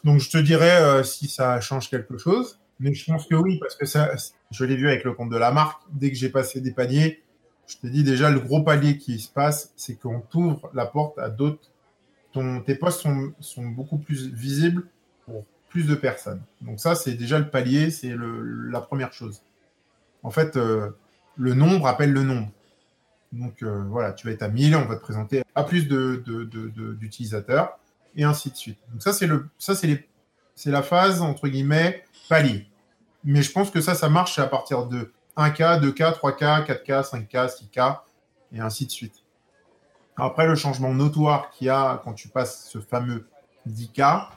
Donc je te dirais euh, si ça change quelque chose. Mais je pense que oui, parce que ça, je l'ai vu avec le compte de la marque. Dès que j'ai passé des paliers, je te dis déjà, le gros palier qui se passe, c'est qu'on t'ouvre la porte à d'autres. Tes posts sont, sont, beaucoup plus visibles pour plus de personnes. Donc ça, c'est déjà le palier, c'est la première chose. En fait, euh, le nombre appelle le nombre. Donc euh, voilà, tu vas être à 1000, on va te présenter à plus d'utilisateurs et ainsi de suite. Donc ça, c'est ça c'est la phase entre guillemets palier. Mais je pense que ça, ça marche à partir de 1K, 2K, 3K, 4K, 5K, 6K. et ainsi de suite. Après, le changement notoire qu'il y a quand tu passes ce fameux 10K,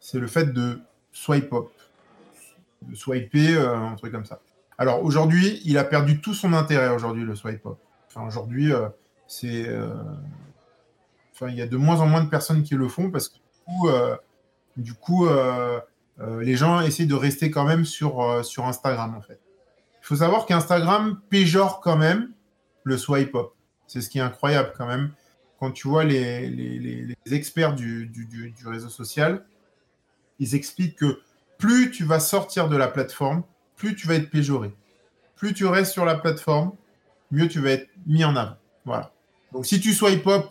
c'est le fait de swipe up, de swiper, euh, un truc comme ça. Alors aujourd'hui, il a perdu tout son intérêt aujourd'hui, le swipe up. Enfin, aujourd'hui, euh, c'est. Euh, enfin, il y a de moins en moins de personnes qui le font parce que du coup, les gens essaient de rester quand même sur, sur Instagram en fait. Il faut savoir qu'Instagram péjore quand même le swipe up. C'est ce qui est incroyable quand même. Quand tu vois les, les, experts du, du, du, réseau social, ils expliquent que plus tu vas sortir de la plateforme, plus tu vas être péjoré. Plus tu restes sur la plateforme, mieux tu vas être mis en avant. Voilà. Donc si tu swipe up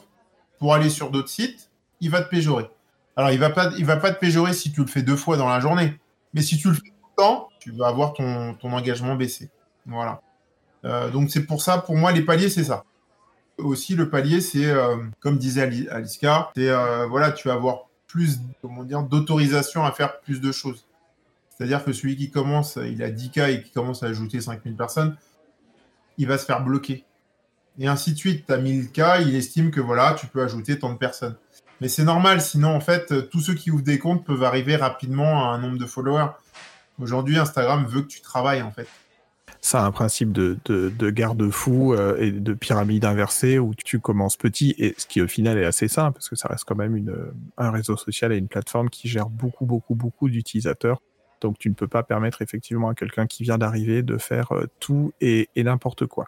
pour aller sur d'autres sites, il va te péjorer. Alors il va va pas te péjorer si tu le fais deux fois dans la journée, mais si tu le fais tout le temps, tu vas avoir ton, ton engagement baissé. Voilà. Euh, donc c'est pour ça, pour moi, les paliers, c'est ça. Aussi, le palier, c'est, euh, comme disait Aliska, c'est, euh, voilà, tu vas avoir plus, comment dire, d'autorisation à faire plus de choses. C'est-à-dire que celui qui commence, il a 10K et qui commence à ajouter 5000 personnes, il va se faire bloquer. Et ainsi de suite, tu as 1000K, il estime que voilà, tu peux ajouter tant de personnes. Mais c'est normal, sinon en fait, tous ceux qui ouvrent des comptes peuvent arriver rapidement à un nombre de followers. Aujourd'hui, Instagram veut que tu travailles en fait ça a un principe de, de, garde-fou euh, et de pyramide inversée où tu commences petit et ce qui au final est assez simple parce que ça reste quand même une, un réseau social et une plateforme qui gère beaucoup, beaucoup, beaucoup d'utilisateurs. Donc tu ne peux pas permettre effectivement à quelqu'un qui vient d'arriver de faire euh, tout et, et n'importe quoi.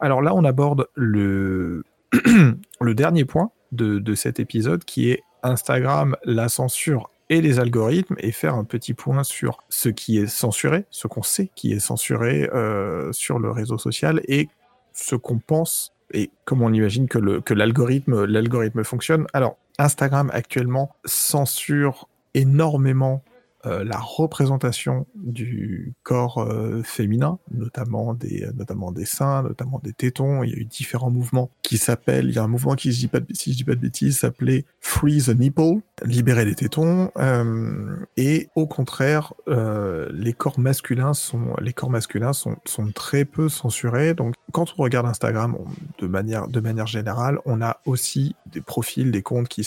Alors là, on aborde le, le dernier point de, de cet épisode qui est Instagram, la censure et les algorithmes et faire un petit point sur ce qui est censuré, ce qu'on sait qui est censuré euh, sur le réseau social et ce qu'on pense et comment on imagine que, que l'algorithme fonctionne. Alors, Instagram actuellement censure énormément euh, la représentation du corps euh, féminin, notamment des, notamment des seins, notamment des tétons. Il y a eu différents mouvements qui s'appellent, il y a un mouvement qui, si je pas de, dis pas de bêtises, s'appelait Free the Nipple, libérer les tétons. Euh, et au contraire, les corps masculins sont, les corps masculins sont, sont très peu censurés. Donc, quand on regarde Instagram de manière, de manière générale, on a aussi des profils, des comptes qui,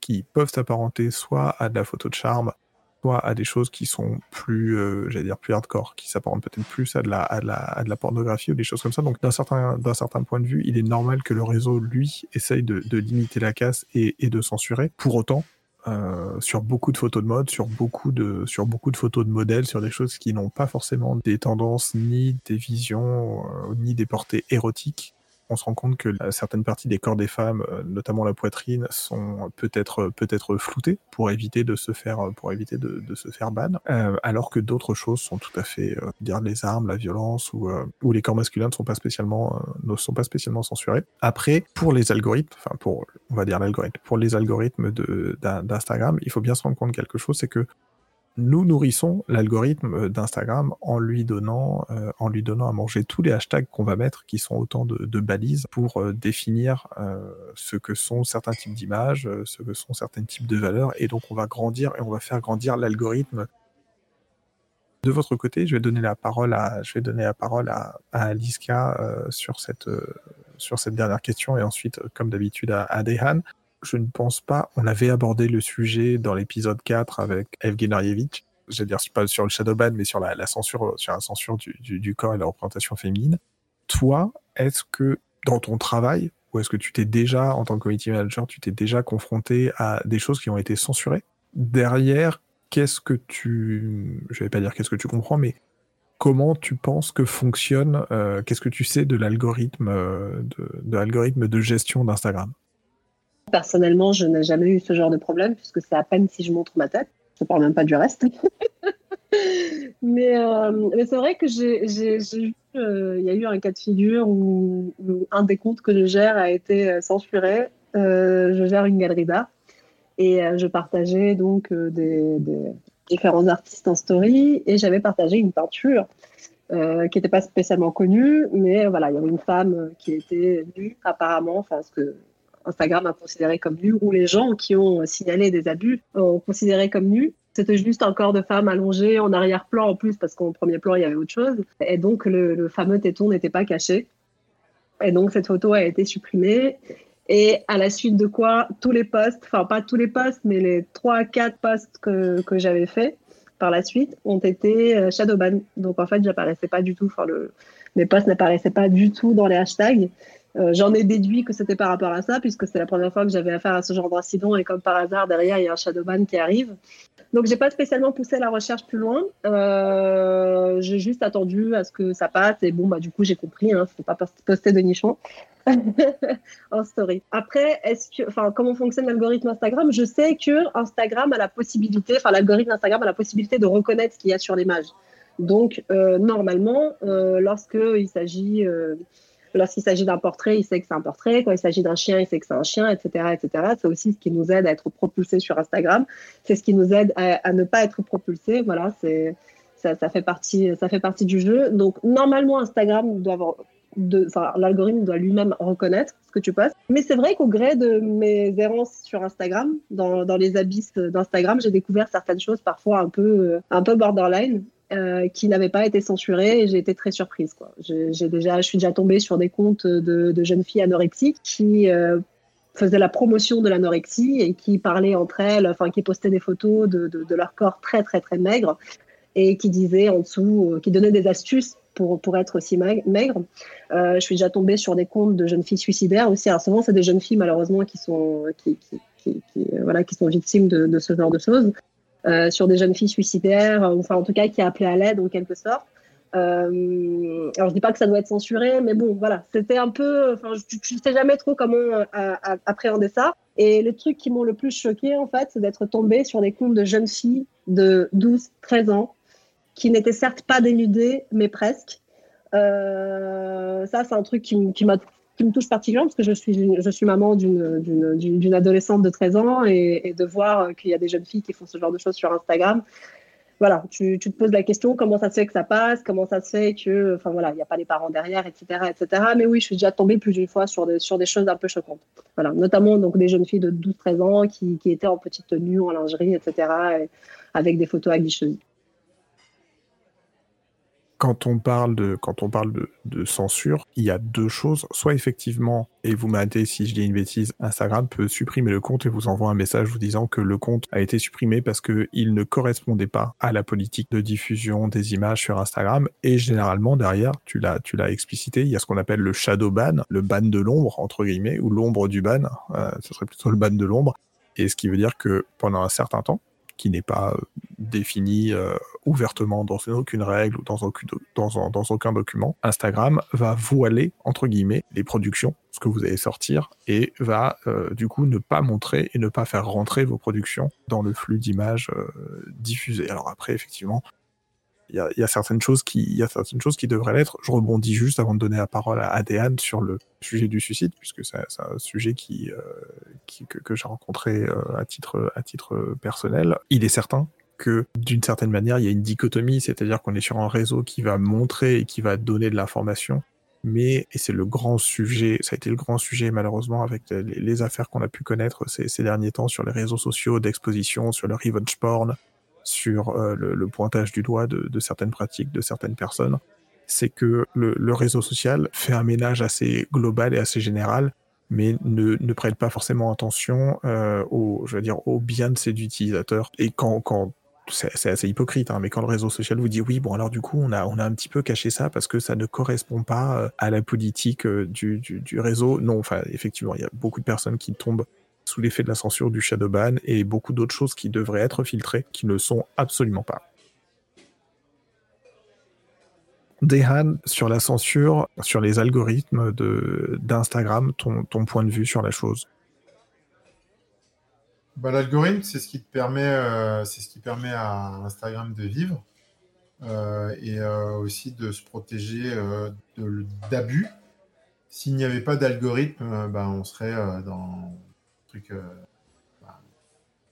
qui peuvent s'apparenter soit à de la photo de charme, soit à des choses qui sont plus, euh, j'allais dire plus hardcore, qui s'apparentent peut-être plus à de, la, à, de la, à de la pornographie ou des choses comme ça. Donc d'un certain, d'un certain point de vue, il est normal que le réseau, lui, essaye de, limiter la casse et, et de censurer. Pour autant, euh, sur beaucoup de photos de mode, sur beaucoup de, sur beaucoup de photos de modèles, sur des choses qui n'ont pas forcément des tendances ni des visions euh, ni des portées érotiques on se rend compte que euh, certaines parties des corps des femmes, euh, notamment la poitrine, sont peut-être peut-être floutées pour éviter de se faire pour éviter de, se faire ban, euh, alors que d'autres choses sont tout à fait dire les armes, la violence ou, ou les corps masculins ne sont pas spécialement ne sont pas spécialement censurés. Après, pour les algorithmes, enfin pour on va dire l'algorithme, pour les algorithmes d'Instagram, il faut bien se rendre compte quelque chose, c'est que nous nourrissons l'algorithme euh, d'Instagram en lui donnant euh, en lui donnant à manger. Tous les hashtags qu'on va mettre qui sont autant de, balises pour euh, définir ce que sont certains types d'images, ce que sont certains types de valeurs. Et donc on va grandir et on va faire grandir l'algorithme. De votre côté, je vais donner la parole à je Aliska sur cette dernière question. Et ensuite comme d'habitude à Dehan je ne pense pas. On avait abordé le sujet dans l'épisode 4 avec Evgen Arievich. Je dire, pas sur le shadowban, mais sur la, censure, sur la censure du, corps et la représentation féminine. Toi, est-ce que dans ton travail, ou est-ce que tu t'es déjà, en tant que community manager, tu t'es déjà confronté à des choses qui ont été censurées? Derrière, qu'est-ce que tu, je vais pas dire qu'est-ce que tu comprends, mais comment tu penses que fonctionne, euh, qu'est-ce que tu sais de l'algorithme, euh, de l'algorithme de gestion d'Instagram? Personnellement, je n'ai jamais eu ce genre de problème puisque c'est à peine si je montre ma tête. Je ne parle même pas du reste. mais, euh, mais c'est vrai que j'ai, eu, euh, il y a eu un cas de figure où, un des comptes que je gère a été euh, censuré. je gère une galerie d'art et je partageais donc des, différents artistes en story et j'avais partagé une peinture qui n'était pas spécialement connue, mais voilà, il y avait une femme qui était nue apparemment, enfin ce que Instagram a considéré comme nu, ou les gens qui ont signalé des abus ont considéré comme nu. C'était juste un corps de femme allongé en arrière-plan en plus, parce qu'en premier plan, il y avait autre chose. Et donc, le, fameux téton n'était pas caché. Et donc, cette photo a été supprimée. Et à la suite de quoi, tous les posts, enfin pas tous les posts, mais les 3 4 posts que, que j'avais fait par la suite ont été euh, shadowban. Donc en fait, j'apparaissais pas du tout, enfin le, mes posts n'apparaissaient pas du tout dans les hashtags. Euh, j'en ai déduit que c'était par rapport à ça, puisque c'est la première fois que j'avais affaire à ce genre d'incident, et comme par hasard, derrière, il y a un shadowban qui arrive. Donc, j'ai pas spécialement poussé la recherche plus loin. Euh, j'ai juste attendu à ce que ça passe, et bon, bah, du coup, j'ai compris, hein, c'est pas poster de nichon en story. Après, comment fonctionne l'algorithme Instagram? Je sais que Instagram a la possibilité, enfin, l'algorithme Instagram a la possibilité de reconnaître ce qu'il y a sur l'image. Donc, euh, normalement, euh, lorsqu'il s'agit Lorsqu'il s'agit d'un portrait, il sait que c'est un portrait. Quand il s'agit d'un chien, il sait que c'est un chien, etc., etc. C'est aussi ce qui nous aide à être propulsé sur Instagram. C'est ce qui nous aide à, ne pas être propulsé. Voilà, c'est ça, fait partie, ça fait partie du jeu. Donc normalement, Instagram doit avoir l'algorithme doit lui-même reconnaître ce que tu passes. Mais c'est vrai qu'au gré de mes errances sur Instagram, dans, dans les abysses d'Instagram, j'ai découvert certaines choses parfois un peu, un peu borderline. Euh, qui n'avaient pas été censurées et j'ai été très surprise. J'ai, déjà, je suis déjà tombée sur des comptes de, jeunes filles anorexiques qui euh, faisaient la promotion de l'anorexie et qui parlaient entre elles, enfin qui postaient des photos de, leur corps très très très maigre et qui disaient en dessous, euh, qui donnaient des astuces pour, pour être aussi maigre. Je suis déjà tombée sur des comptes de jeunes filles suicidaires aussi. Alors souvent, c'est des jeunes filles malheureusement qui sont, qui, voilà, qui sont victimes de, ce genre de choses. Euh, sur des jeunes filles suicidaires, euh, enfin en tout cas qui appelaient à l'aide en quelque sorte. Euh, alors je dis pas que ça doit être censuré, mais bon voilà, c'était un peu, enfin je, ne sais jamais trop comment appréhender ça. Et les trucs qui m'ont le plus choqué en fait, c'est d'être tombé sur des comptes de jeunes filles de 12-13 ans qui n'étaient certes pas dénudées, mais presque. ça, c'est un truc qui m'a qui me touche particulièrement parce que je suis, je suis maman d'une adolescente de 13 ans et, de voir qu'il y a des jeunes filles qui font ce genre de choses sur Instagram. Voilà, tu, tu, te poses la question comment ça se fait que ça passe, comment ça se fait que, enfin voilà, il n'y a pas les parents derrière, etc., etc. Mais oui, je suis déjà tombée plus d'une fois sur des, sur des choses un peu choquantes. Voilà, notamment donc des jeunes filles de 12-13 ans qui, qui, étaient en petite tenue, en lingerie, etc., avec des photos aguicheuses quand on parle de quand on parle de, de, censure, il y a deux choses. Soit effectivement, et vous m'arrêtez si je dis une bêtise, Instagram peut supprimer le compte et vous envoie un message vous disant que le compte a été supprimé parce que il ne correspondait pas à la politique de diffusion des images sur Instagram. Et généralement derrière, tu l'as tu l'as explicité, il y a ce qu'on appelle le shadow ban, le ban de l'ombre entre guillemets ou l'ombre du ban. Euh, ce serait plutôt le ban de l'ombre. Et ce qui veut dire que pendant un certain temps, qui n'est pas euh, défini euh, ouvertement dans aucune règle ou dans aucun, document, Instagram va voiler, entre guillemets, les productions, ce que vous allez sortir, et va euh, du coup ne pas montrer et ne pas faire rentrer vos productions dans le flux d'images diffusées. Alors après, effectivement, il y a, certaines choses qui, il y a certaines choses qui devraient l'être. Je rebondis juste avant de donner la parole à Adéane sur le sujet du suicide, puisque c'est un sujet qui, euh, que, j'ai rencontré euh, à titre à titre personnel. Il est certain que d'une certaine manière, il y a une dichotomie, c'est-à-dire qu'on est sur un réseau qui va montrer et qui va donner de l'information, mais, et c'est le grand sujet, ça a été le grand sujet malheureusement avec les, affaires qu'on a pu connaître ces, derniers temps sur les réseaux sociaux d'exposition, sur le revenge porn, sur euh, le, pointage du doigt de, certaines pratiques de certaines personnes, c'est que le, réseau social fait un ménage assez global et assez général, mais ne, ne prête pas forcément attention euh, au, je veux dire, au bien de ses utilisateurs. Et quand, quand c'est assez hypocrite, hein, mais quand le réseau social vous dit oui, bon alors du coup on a on a un petit peu caché ça parce que ça ne correspond pas euh, à la politique du, du, du réseau. Non, enfin effectivement il y a beaucoup de personnes qui tombent sous l'effet de la censure du Shadowban et beaucoup d'autres choses qui devraient être filtrées, qui ne sont absolument pas. Dehan, sur la censure, sur les algorithmes d'Instagram, ton, ton, point de vue sur la chose? Bah, L'algorithme, c'est ce, qui permet, euh, ce qui permet à Instagram de vivre euh, et euh, aussi de se protéger d'abus. S'il n'y avait pas d'algorithme, bah, on serait dans truc, euh, bah,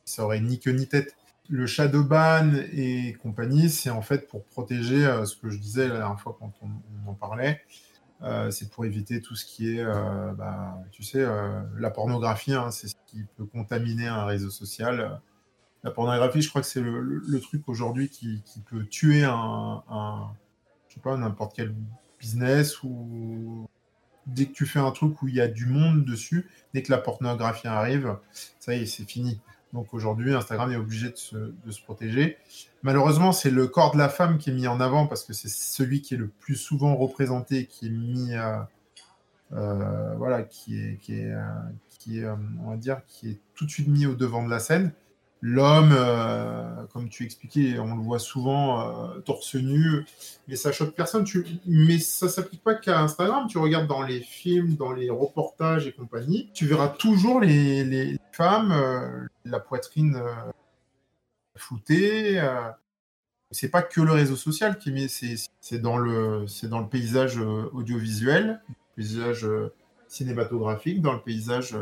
ça aurait ni queue ni tête. Le Shadowban et compagnie, c'est en fait pour protéger euh, ce que je disais la dernière fois quand on, en parlait. Euh, c'est pour éviter tout ce qui est, bah, tu sais, la pornographie, hein, c'est ce qui peut contaminer un réseau social. La pornographie, je crois que c'est le, truc aujourd'hui qui, peut tuer un, un je sais pas, n'importe quel business ou dès que tu fais un truc où il y a du monde dessus, dès que la pornographie arrive, ça y est, c'est fini. Donc aujourd'hui, Instagram est obligé de se, protéger. Malheureusement, c'est le corps de la femme qui est mis en avant parce que c'est celui qui est le plus souvent représenté, qui est mis, euh, euh, voilà, qui est, qui est, qui est on va dire, qui est tout de suite mis au devant de la scène. L'homme, euh, comme tu expliquais, on le voit souvent euh, torse nu, mais ça choque personne. Mais ça s'applique pas qu'à Instagram. Tu regardes dans les films, dans les reportages et compagnie, tu verras toujours les, femmes, euh, la poitrine floutée. c'est pas que le réseau social qui est mis, c'est dans le c'est dans le paysage audiovisuel, le paysage cinématographique, dans le paysage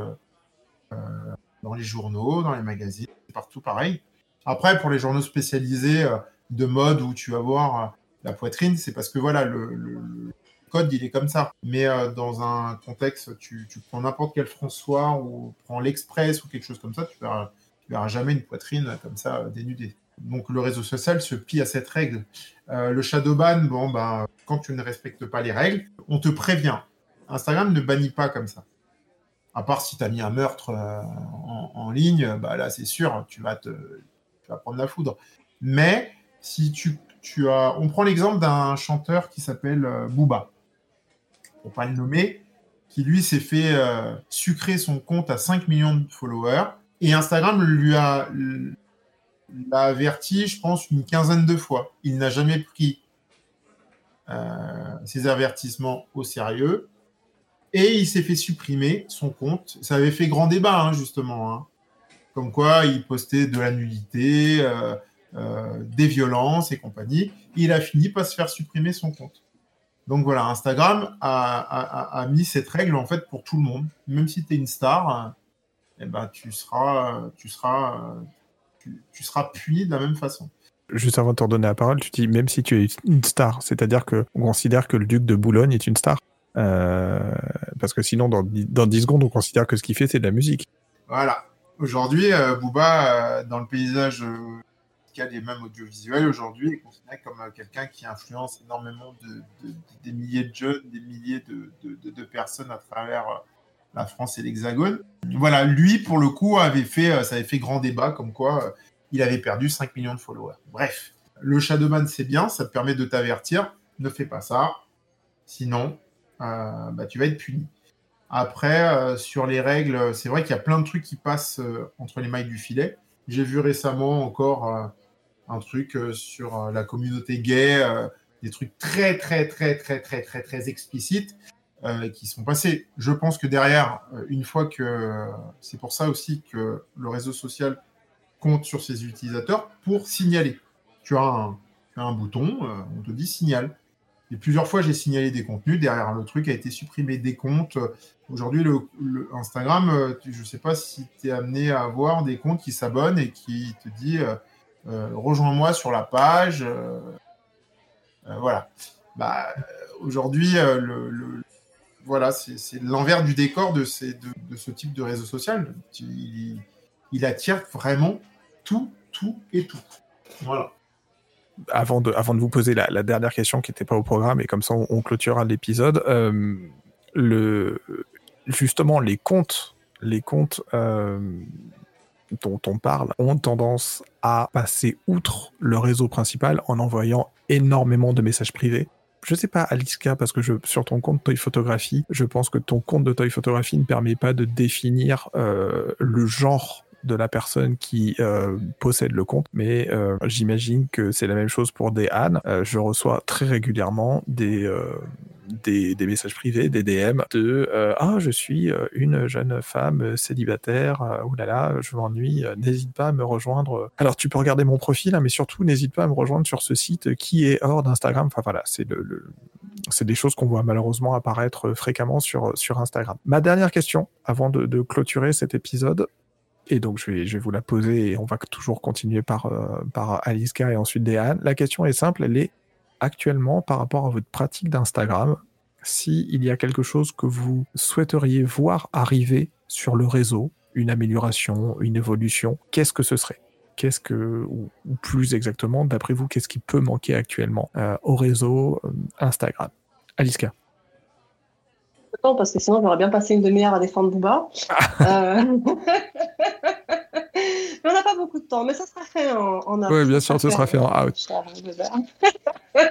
dans les journaux, dans les magazines, partout pareil. Après, pour les journaux spécialisés euh, de mode où tu vas voir euh, la poitrine, c'est parce que voilà, le, code, il est comme ça. Mais euh, dans un contexte, tu, prends n'importe quel François ou prends l'Express ou quelque chose comme ça, tu verras, verras jamais une poitrine comme ça dénudée. Donc le réseau social se plie à cette règle. le shadowban, bon, ben, quand tu ne respectes pas les règles, on te prévient. Instagram ne bannit pas comme ça. À part si tu as mis un meurtre euh, en, ligne, bah là, c'est sûr, tu vas, te, tu vas prendre la foudre. Mais si tu, tu as. On prend l'exemple d'un chanteur qui s'appelle euh, Booba, pour pas le nommer, qui lui s'est fait euh, sucrer son compte à 5 millions de followers. Et Instagram lui a l'a averti, je pense, une quinzaine de fois. Il n'a jamais pris ses avertissements au sérieux. Et il s'est fait supprimer son compte. Ça avait fait grand débat, hein, justement. Hein. Comme quoi, il postait de la nudité, euh, euh, des violences et compagnie. Il a fini par se faire supprimer son compte. Donc voilà, Instagram a, mis cette règle en fait pour tout le monde. Même si tu es une star, eh ben, tu seras, tu seras, tu, seras puni de la même façon. Juste avant de te redonner la parole, tu dis même si tu es une star, c'est-à-dire qu'on considère que le duc de Boulogne est une star. Euh, parce que sinon, dans, dans 10 secondes, on considère que ce qu'il fait, c'est de la musique. Voilà. Aujourd'hui, euh, Booba, euh, dans le paysage et même audiovisuel, aujourd'hui, est considéré comme quelqu'un qui influence énormément de, des milliers de jeunes, des milliers de, personnes à travers la France et l'Hexagone. Voilà, lui, pour le coup, avait fait, ça avait fait grand débat, comme quoi il avait perdu 5 millions de followers. Bref, le Shadowman, c'est bien, ça te permet de t'avertir, ne fais pas ça, sinon bah, tu vas être puni. Après, euh, sur les règles, c'est vrai qu'il y a plein de trucs qui passent euh, entre les mailles du filet. J'ai vu récemment encore un truc sur la communauté gay, des trucs très, très, très, très, très, très, très explicites qui sont passés. Je pense que derrière, une fois que c'est pour ça aussi que le réseau social compte sur ses utilisateurs pour signaler. Tu as un, bouton, on te dit signal. Et plusieurs fois, j'ai signalé des contenus. Derrière, le truc a été supprimé des comptes. Aujourd'hui, le, Instagram, euh, je ne sais pas si tu es amené à avoir des comptes qui s'abonnent et qui te disent euh, euh, rejoins-moi sur la page. voilà. Bah, Aujourd'hui, le, voilà, c'est l'envers du décor de, ces, de, ce type de réseau social. Il, il attire vraiment tout, tout et tout. Voilà avant de, avant de vous poser la, dernière question qui n'était pas au programme, et comme ça on, clôturera l'épisode, euh, justement les comptes, les comptes euh, dont on parle ont tendance à passer outre le réseau principal en envoyant énormément de messages privés. Je sais pas, Aliska, parce que sur ton compte Toy Photographie, je pense que ton compte de Toy Photographie ne permet pas de définir euh, le genre de la personne qui euh, possède le compte, mais euh, j'imagine que c'est la même chose pour des Anne. Euh, je reçois très régulièrement des, messages privés, des DM de Ah, je suis une jeune femme célibataire, là, je m'ennuie, n'hésite pas à me rejoindre. Alors, tu peux regarder mon profil, hein, mais surtout, n'hésite pas à me rejoindre sur ce site qui est hors d'Instagram. Enfin voilà, c'est le, des choses qu'on voit malheureusement apparaître fréquemment sur, Instagram. Ma dernière question, avant de clôturer cet épisode, et donc, je vais, je vais vous la poser et on va toujours continuer par, euh, par Aliska et ensuite Déane. La question est simple, elle est actuellement par rapport à votre pratique d'Instagram, s'il y a quelque chose que vous souhaiteriez voir arriver sur le réseau, une amélioration, une évolution, qu'est-ce que ce serait? Qu'est-ce que, ou, plus exactement, d'après vous, qu'est-ce qui peut manquer actuellement euh, au réseau euh, Instagram? Aliska temps parce que sinon j'aurais bien passé une demi-heure à défendre Booba. euh... Mais on n'a pas beaucoup de temps, mais ça sera fait en, en out. Oui, bien sûr, ce sera fait en out.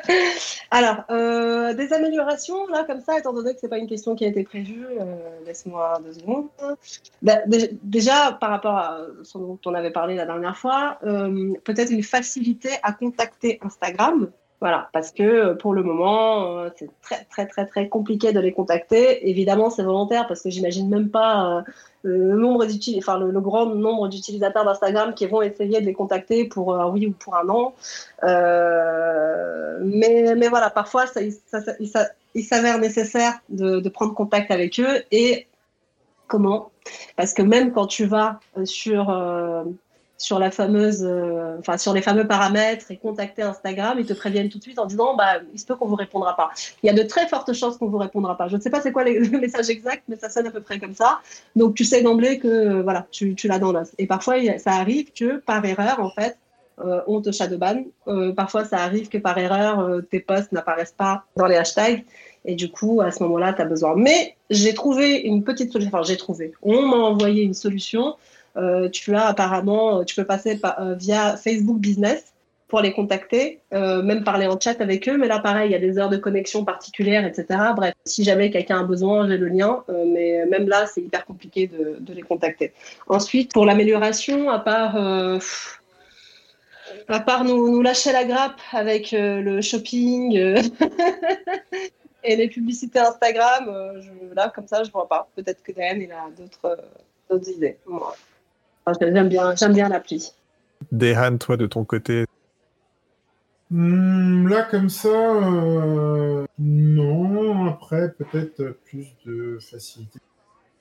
Alors, euh, des améliorations, là, comme ça, étant donné que ce n'est pas une question qui a été prévue, euh, laisse-moi deux secondes. Bah, déjà, par rapport à ce dont on avait parlé la dernière fois, euh, peut-être une facilité à contacter Instagram. Voilà, parce que pour le moment, euh, c'est très, très, très, très compliqué de les contacter. Évidemment, c'est volontaire parce que j'imagine même pas euh, le, nombre enfin, le, grand nombre d'utilisateurs d'Instagram qui vont essayer de les contacter pour un oui ou pour un non. Euh, mais, mais voilà, parfois, il s'avère nécessaire de prendre contact avec eux. Et comment? Parce que même quand tu vas sur sur la fameuse, euh, sur les fameux paramètres et contacter Instagram, ils te préviennent tout de suite en disant bah il se peut qu'on vous répondra pas. Il y a de très fortes chances qu'on vous répondra pas. Je ne sais pas c'est quoi le message exact, mais ça sonne à peu près comme ça. Donc tu sais d'emblée que voilà tu, tu l'as dans l'os. Et parfois ça arrive que par erreur en fait euh, on te shadowban. Euh, parfois ça arrive que par erreur euh, tes posts n'apparaissent pas dans les hashtags. Et du coup, à ce moment-là, tu as besoin. Mais j'ai trouvé une petite solution. Enfin, j'ai trouvé. On m'a envoyé une solution euh, tu as apparemment, euh, tu peux passer euh, via Facebook Business pour les contacter, euh, même parler en chat avec eux. Mais là, pareil, il y a des heures de connexion particulières, etc. Bref, si jamais quelqu'un a besoin, j'ai le lien. Euh, mais même là, c'est hyper compliqué de, les contacter. Ensuite, pour l'amélioration, à part, euh, à part nous, nous, lâcher la grappe avec le shopping et les publicités Instagram, là, comme ça, je vois pas. Peut-être que Dan, il a d'autres idées. J'aime bien, j'aime bien l'appli. Dehan, toi de ton côté mmh, Là, comme ça, euh, non. Après, peut-être plus de facilité,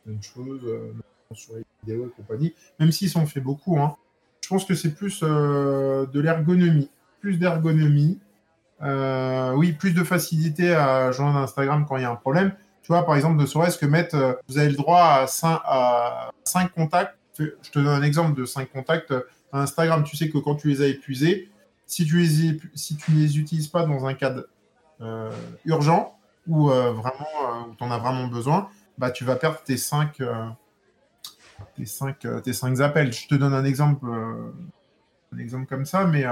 une chose euh, sur les vidéos et compagnie. Même si ça en fait beaucoup, hein. je pense que c'est plus euh, de l'ergonomie, plus d'ergonomie. Euh, oui, plus de facilité à joindre Instagram quand il y a un problème. Tu vois, par exemple, ne serait-ce que mettre, euh, vous avez le droit à 5, à 5 contacts je te donne un exemple de cinq contacts. Instagram, tu sais que quand tu les as épuisés, si tu les, si tu les utilises pas dans un cadre euh, urgent ou euh, vraiment euh, où tu en as vraiment besoin, bah, tu vas perdre tes cinq, euh, tes cinq, tes cinq appels. Je te donne un exemple, un exemple comme ça, mais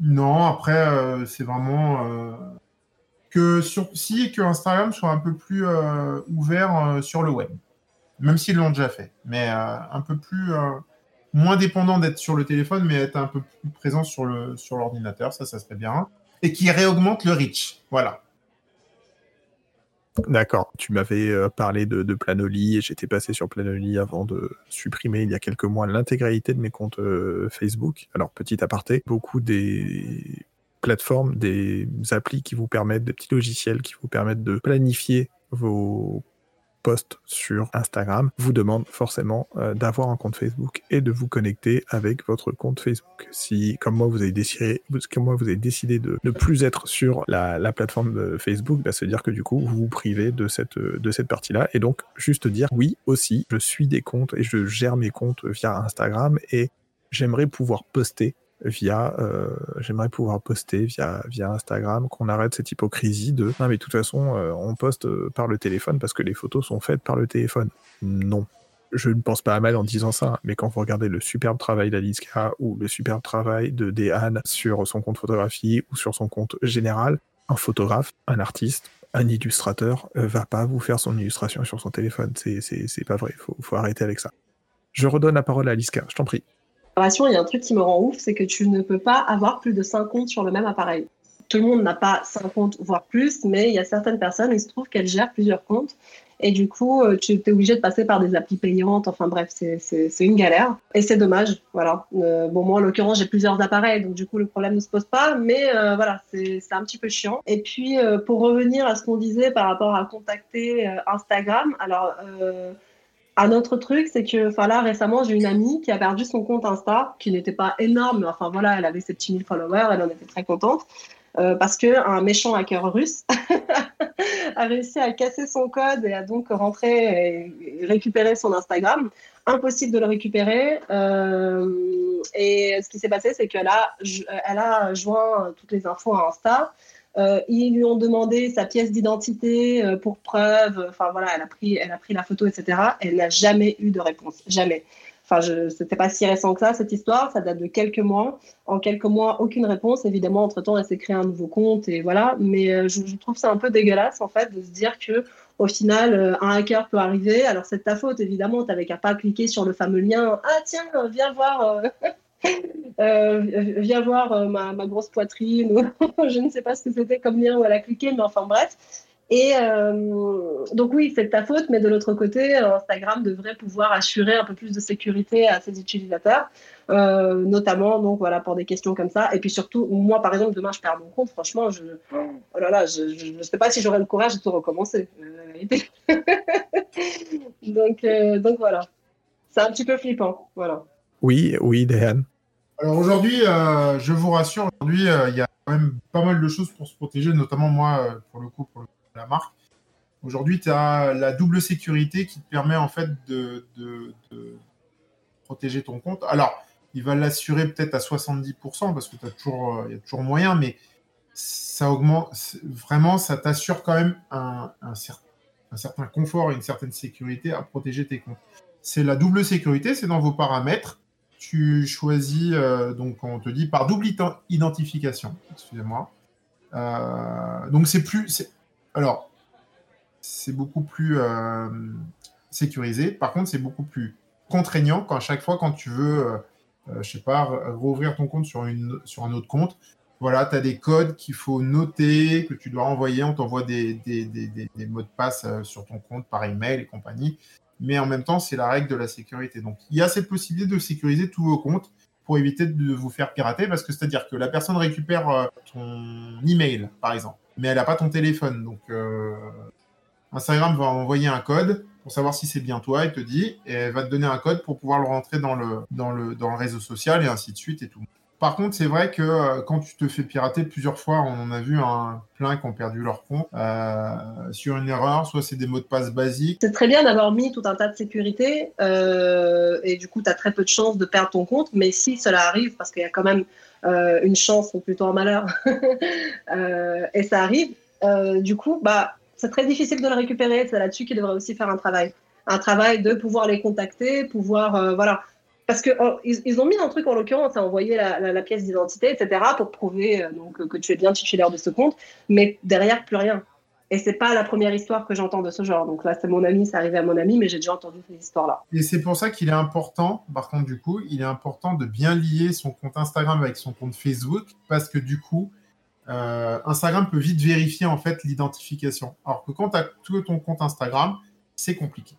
non, après, c'est vraiment que sur, si que Instagram soit un peu plus ouvert sur le web même s'ils l'ont déjà fait, mais euh, un peu plus euh, moins dépendant d'être sur le téléphone, mais être un peu plus présent sur le sur l'ordinateur, ça, ça serait bien, et qui réaugmente le reach, voilà. D'accord. Tu m'avais euh, parlé de, Planoly et j'étais passé sur Planoly avant de supprimer il y a quelques mois l'intégralité de mes comptes Facebook. Alors, petit aparté, beaucoup des plateformes, des applis qui vous permettent, des petits logiciels qui vous permettent de planifier vos post sur Instagram vous demande forcément euh, d'avoir un compte Facebook et de vous connecter avec votre compte Facebook. Si, comme moi, vous avez décidé, comme moi, vous avez décidé de ne plus être sur la, la plateforme de Facebook, bah, veut dire que du coup, vous vous privez de cette, de cette partie-là. Et donc, juste dire oui aussi, je suis des comptes et je gère mes comptes via Instagram et j'aimerais pouvoir poster via, euh, j'aimerais pouvoir poster via, via Instagram, qu'on arrête cette hypocrisie de non mais de toute façon euh, on poste euh, par le téléphone parce que les photos sont faites par le téléphone. Non. Je ne pense pas à mal en disant ça, mais quand vous regardez le superbe travail d'Aliska ou le superbe travail de Dehan sur son compte photographie ou sur son compte général, un photographe, un artiste, un illustrateur euh, va pas vous faire son illustration sur son téléphone. C'est pas vrai. Faut, faut arrêter avec ça. Je redonne la parole à Aliska. Je t'en prie il y a un truc qui me rend ouf, c'est que tu ne peux pas avoir plus de 5 comptes sur le même appareil. Tout le monde n'a pas 5 comptes, voire plus, mais il y a certaines personnes, il se trouve qu'elles gèrent plusieurs comptes. Et du coup, euh, tu es obligé de passer par des applis payantes. Enfin bref, c'est une galère. Et c'est dommage. Voilà. Euh, bon, moi, en l'occurrence, j'ai plusieurs appareils, donc du coup, le problème ne se pose pas. Mais euh, voilà, c'est un petit peu chiant. Et puis, pour revenir à ce qu'on disait par rapport à contacter Instagram, alors un autre truc, c'est que enfin là récemment j'ai une amie qui a perdu son compte Insta, qui n'était pas énorme, mais enfin voilà, elle avait ses petits 1000 followers, elle en était très contente. Euh, parce que un méchant hacker russe a réussi à casser son code et a donc rentré et récupéré son Instagram. Impossible de le récupérer. Euh, et ce qui s'est passé, c'est qu'elle a, elle a joint toutes les infos à Insta. Ils lui ont demandé sa pièce d'identité pour preuve. Enfin voilà, elle a pris, elle a pris la photo, etc. Elle n'a jamais eu de réponse, jamais. Enfin, ce n'était pas si récent que ça, cette histoire. Ça date de quelques mois. En quelques mois, aucune réponse. Évidemment, entre-temps, elle s'est créée un nouveau compte et voilà. Mais je, je, trouve ça un peu dégueulasse, en fait, de se dire que au final, euh, un hacker peut arriver. Alors, c'est de ta faute, évidemment. Tu n'avais qu'à pas cliquer sur le fameux lien. Ah, tiens, viens voir. Euh, euh, viens voir ma, ma, grosse poitrine. je ne sais pas ce que c'était comme lien où elle a cliqué, mais enfin bref. Et donc oui, c'est de ta faute, mais de l'autre côté, Instagram devrait pouvoir assurer un peu plus de sécurité à ses utilisateurs. Euh, notamment donc voilà pour des questions comme ça. Et puis surtout, moi par exemple, demain je perds mon compte, franchement, je, oh là là, je ne sais pas si j'aurai le courage de tout recommencer. donc, euh, voilà, c'est un petit peu flippant, voilà. Oui, oui, Dan. Alors aujourd'hui, euh, je vous rassure, aujourd'hui, il y a quand même pas mal de choses pour se protéger, notamment moi, pour le coup, pour la marque. Aujourd'hui, tu as la double sécurité qui te permet en fait de, protéger ton compte. Alors, il va l'assurer peut-être à 70% parce que tu toujours, euh, il y a toujours moyen, mais ça augmente vraiment, ça t'assure quand même un, un, certain confort et une certaine sécurité à protéger tes comptes. C'est la double sécurité, c'est dans vos paramètres. Tu choisis, euh, donc on te dit par double identification, excusez-moi. Euh, donc c'est plus, alors c'est beaucoup plus sécurisé. Par contre, c'est beaucoup plus contraignant quand à chaque fois quand tu veux euh, je sais pas, rouvrir ton compte sur, une, sur un autre compte. Voilà, tu as des codes qu'il faut noter, que tu dois envoyer. On t'envoie des, des, des, mots de passe euh, sur ton compte par email et compagnie. Mais en même temps, c'est la règle de la sécurité. Donc, il y a cette possibilité de sécuriser tous vos comptes pour éviter de vous faire pirater. Parce que c'est-à-dire que la personne récupère euh, ton email, par exemple, mais elle n'a pas ton téléphone. Donc, Instagram va envoyer un code pour savoir si c'est bien toi, elle te dit, et elle va te donner un code pour pouvoir le rentrer dans le, dans le, dans le réseau social et ainsi de suite et tout. Par contre, c'est vrai que euh, quand tu te fais pirater plusieurs fois, on en a vu un plein qui ont perdu leur compte euh, sur une erreur, soit c'est des mots de passe basiques. C'est très bien d'avoir mis tout un tas de sécurité euh, et du coup, tu as très peu de chances de perdre ton compte, mais si cela arrive, parce qu'il y a quand même une chance ou plutôt un malheur, et ça arrive, du coup, bah, c'est très difficile de le récupérer. C'est là-dessus qu'il devrait aussi faire un travail. Un travail de pouvoir les contacter, pouvoir. Voilà. Parce qu'ils oh, ils ont mis un truc en l'occurrence, à envoyer la, pièce d'identité, etc., pour prouver euh, donc, que tu es bien titulaire de ce compte. Mais derrière, plus rien. Et c'est pas la première histoire que j'entends de ce genre. Donc là, c'est mon ami, c'est arrivé à mon ami, mais j'ai déjà entendu ces histoires-là. Et c'est pour ça qu'il est important, par contre, du coup, il est important de bien lier son compte Instagram avec son compte Facebook, parce que du coup, euh, Instagram peut vite vérifier en fait l'identification. Alors que quand tu as tout ton compte Instagram, c'est compliqué.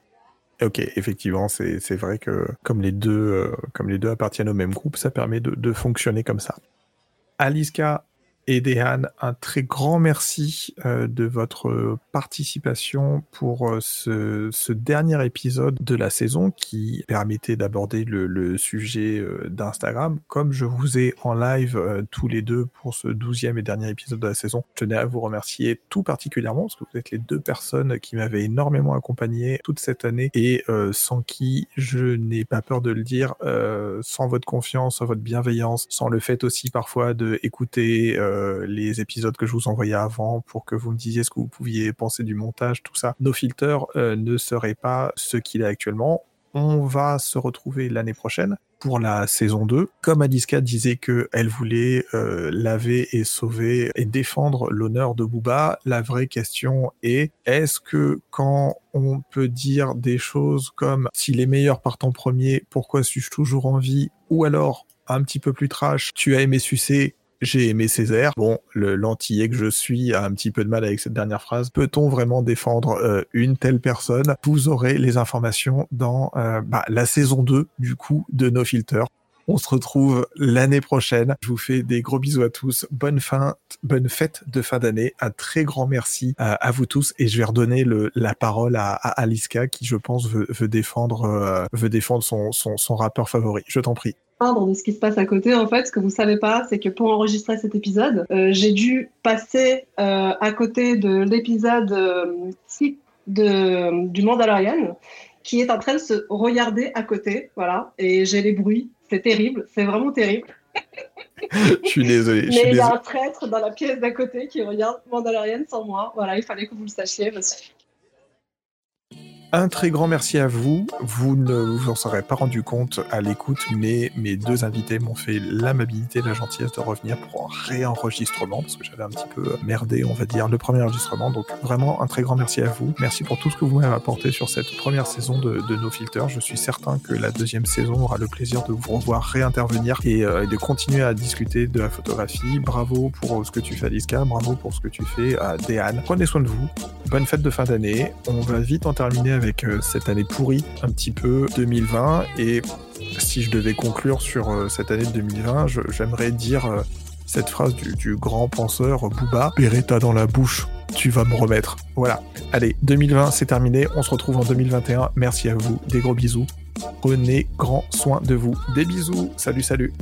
Ok, effectivement, c'est vrai que comme les, deux, euh, comme les deux appartiennent au même groupe, ça permet de, de fonctionner comme ça. Aliska, et Dehan, un très grand merci euh, de votre participation pour euh, ce, ce, dernier épisode de la saison qui permettait d'aborder le, le, sujet euh, d'Instagram. Comme je vous ai en live tous les deux pour ce douzième et dernier épisode de la saison, je tenais à vous remercier tout particulièrement parce que vous êtes les deux personnes qui m'avaient énormément accompagné toute cette année et sans qui je n'ai pas peur de le dire, sans votre confiance, sans votre bienveillance, sans le fait aussi parfois de écouter euh, les épisodes que je vous envoyais avant pour que vous me disiez ce que vous pouviez penser du montage, tout ça. Nos filters euh, ne seraient pas ce qu'il est actuellement. On va se retrouver l'année prochaine pour la saison 2. Comme Adiska disait qu'elle voulait euh, laver et sauver et défendre l'honneur de Booba, la vraie question est est-ce que quand on peut dire des choses comme s'il est meilleur par ton premier, pourquoi suis-je toujours en vie? Ou alors un petit peu plus trash, tu as aimé sucer, j'ai aimé Césaire. Bon, le l'antillais que je suis a un petit peu de mal avec cette dernière phrase. Peut-on vraiment défendre euh, une telle personne? Vous aurez les informations dans euh, bah, la saison 2 du coup de No Filter. On se retrouve l'année prochaine. Je vous fais des gros bisous à tous. Bonne fin, bonne fête de fin d'année. Un très grand merci à, vous tous. Et je vais redonner la parole à, à, Aliska qui, je pense, veut, défendre, euh, veut défendre son, son rappeur favori. Je t'en prie de ce qui se passe à côté. En fait, ce que vous savez pas, c'est que pour enregistrer cet épisode, euh, j'ai dû passer euh, à côté de l'épisode 6 de, du Mandalorian, qui est en train de se regarder à côté. Voilà, et j'ai les bruits. C'est terrible, c'est vraiment terrible. je suis désolé. Mais il y a un traître dans la pièce d'à côté qui regarde Mandalorian sans moi. Voilà, il fallait que vous le sachiez. Un très grand merci à vous. Vous ne vous en serez pas rendu compte à l'écoute, mais mes deux invités m'ont fait l'amabilité, la gentillesse de revenir pour un réenregistrement, parce que j'avais un petit peu merdé, on va dire, le premier enregistrement. Donc vraiment un très grand merci à vous. Merci pour tout ce que vous m'avez apporté sur cette première saison de, de No Filter. Je suis certain que la deuxième saison aura le plaisir de vous revoir réintervenir et, euh, de continuer à discuter de la photographie. Bravo pour ce que tu fais, Aliska. Bravo pour ce que tu fais, à Déane. Prenez soin de vous. Bonne fête de fin d'année. On va vite en terminer avec euh, cette année pourrie, un petit peu 2020. Et si je devais conclure sur euh, cette année de 2020, je- j'aimerais dire euh, cette phrase du, du grand penseur Booba Beretta dans la bouche, tu vas me remettre. Voilà. Allez, 2020, c'est terminé. On se retrouve en 2021. Merci à vous. Des gros bisous. Prenez grand soin de vous. Des bisous. Salut, salut.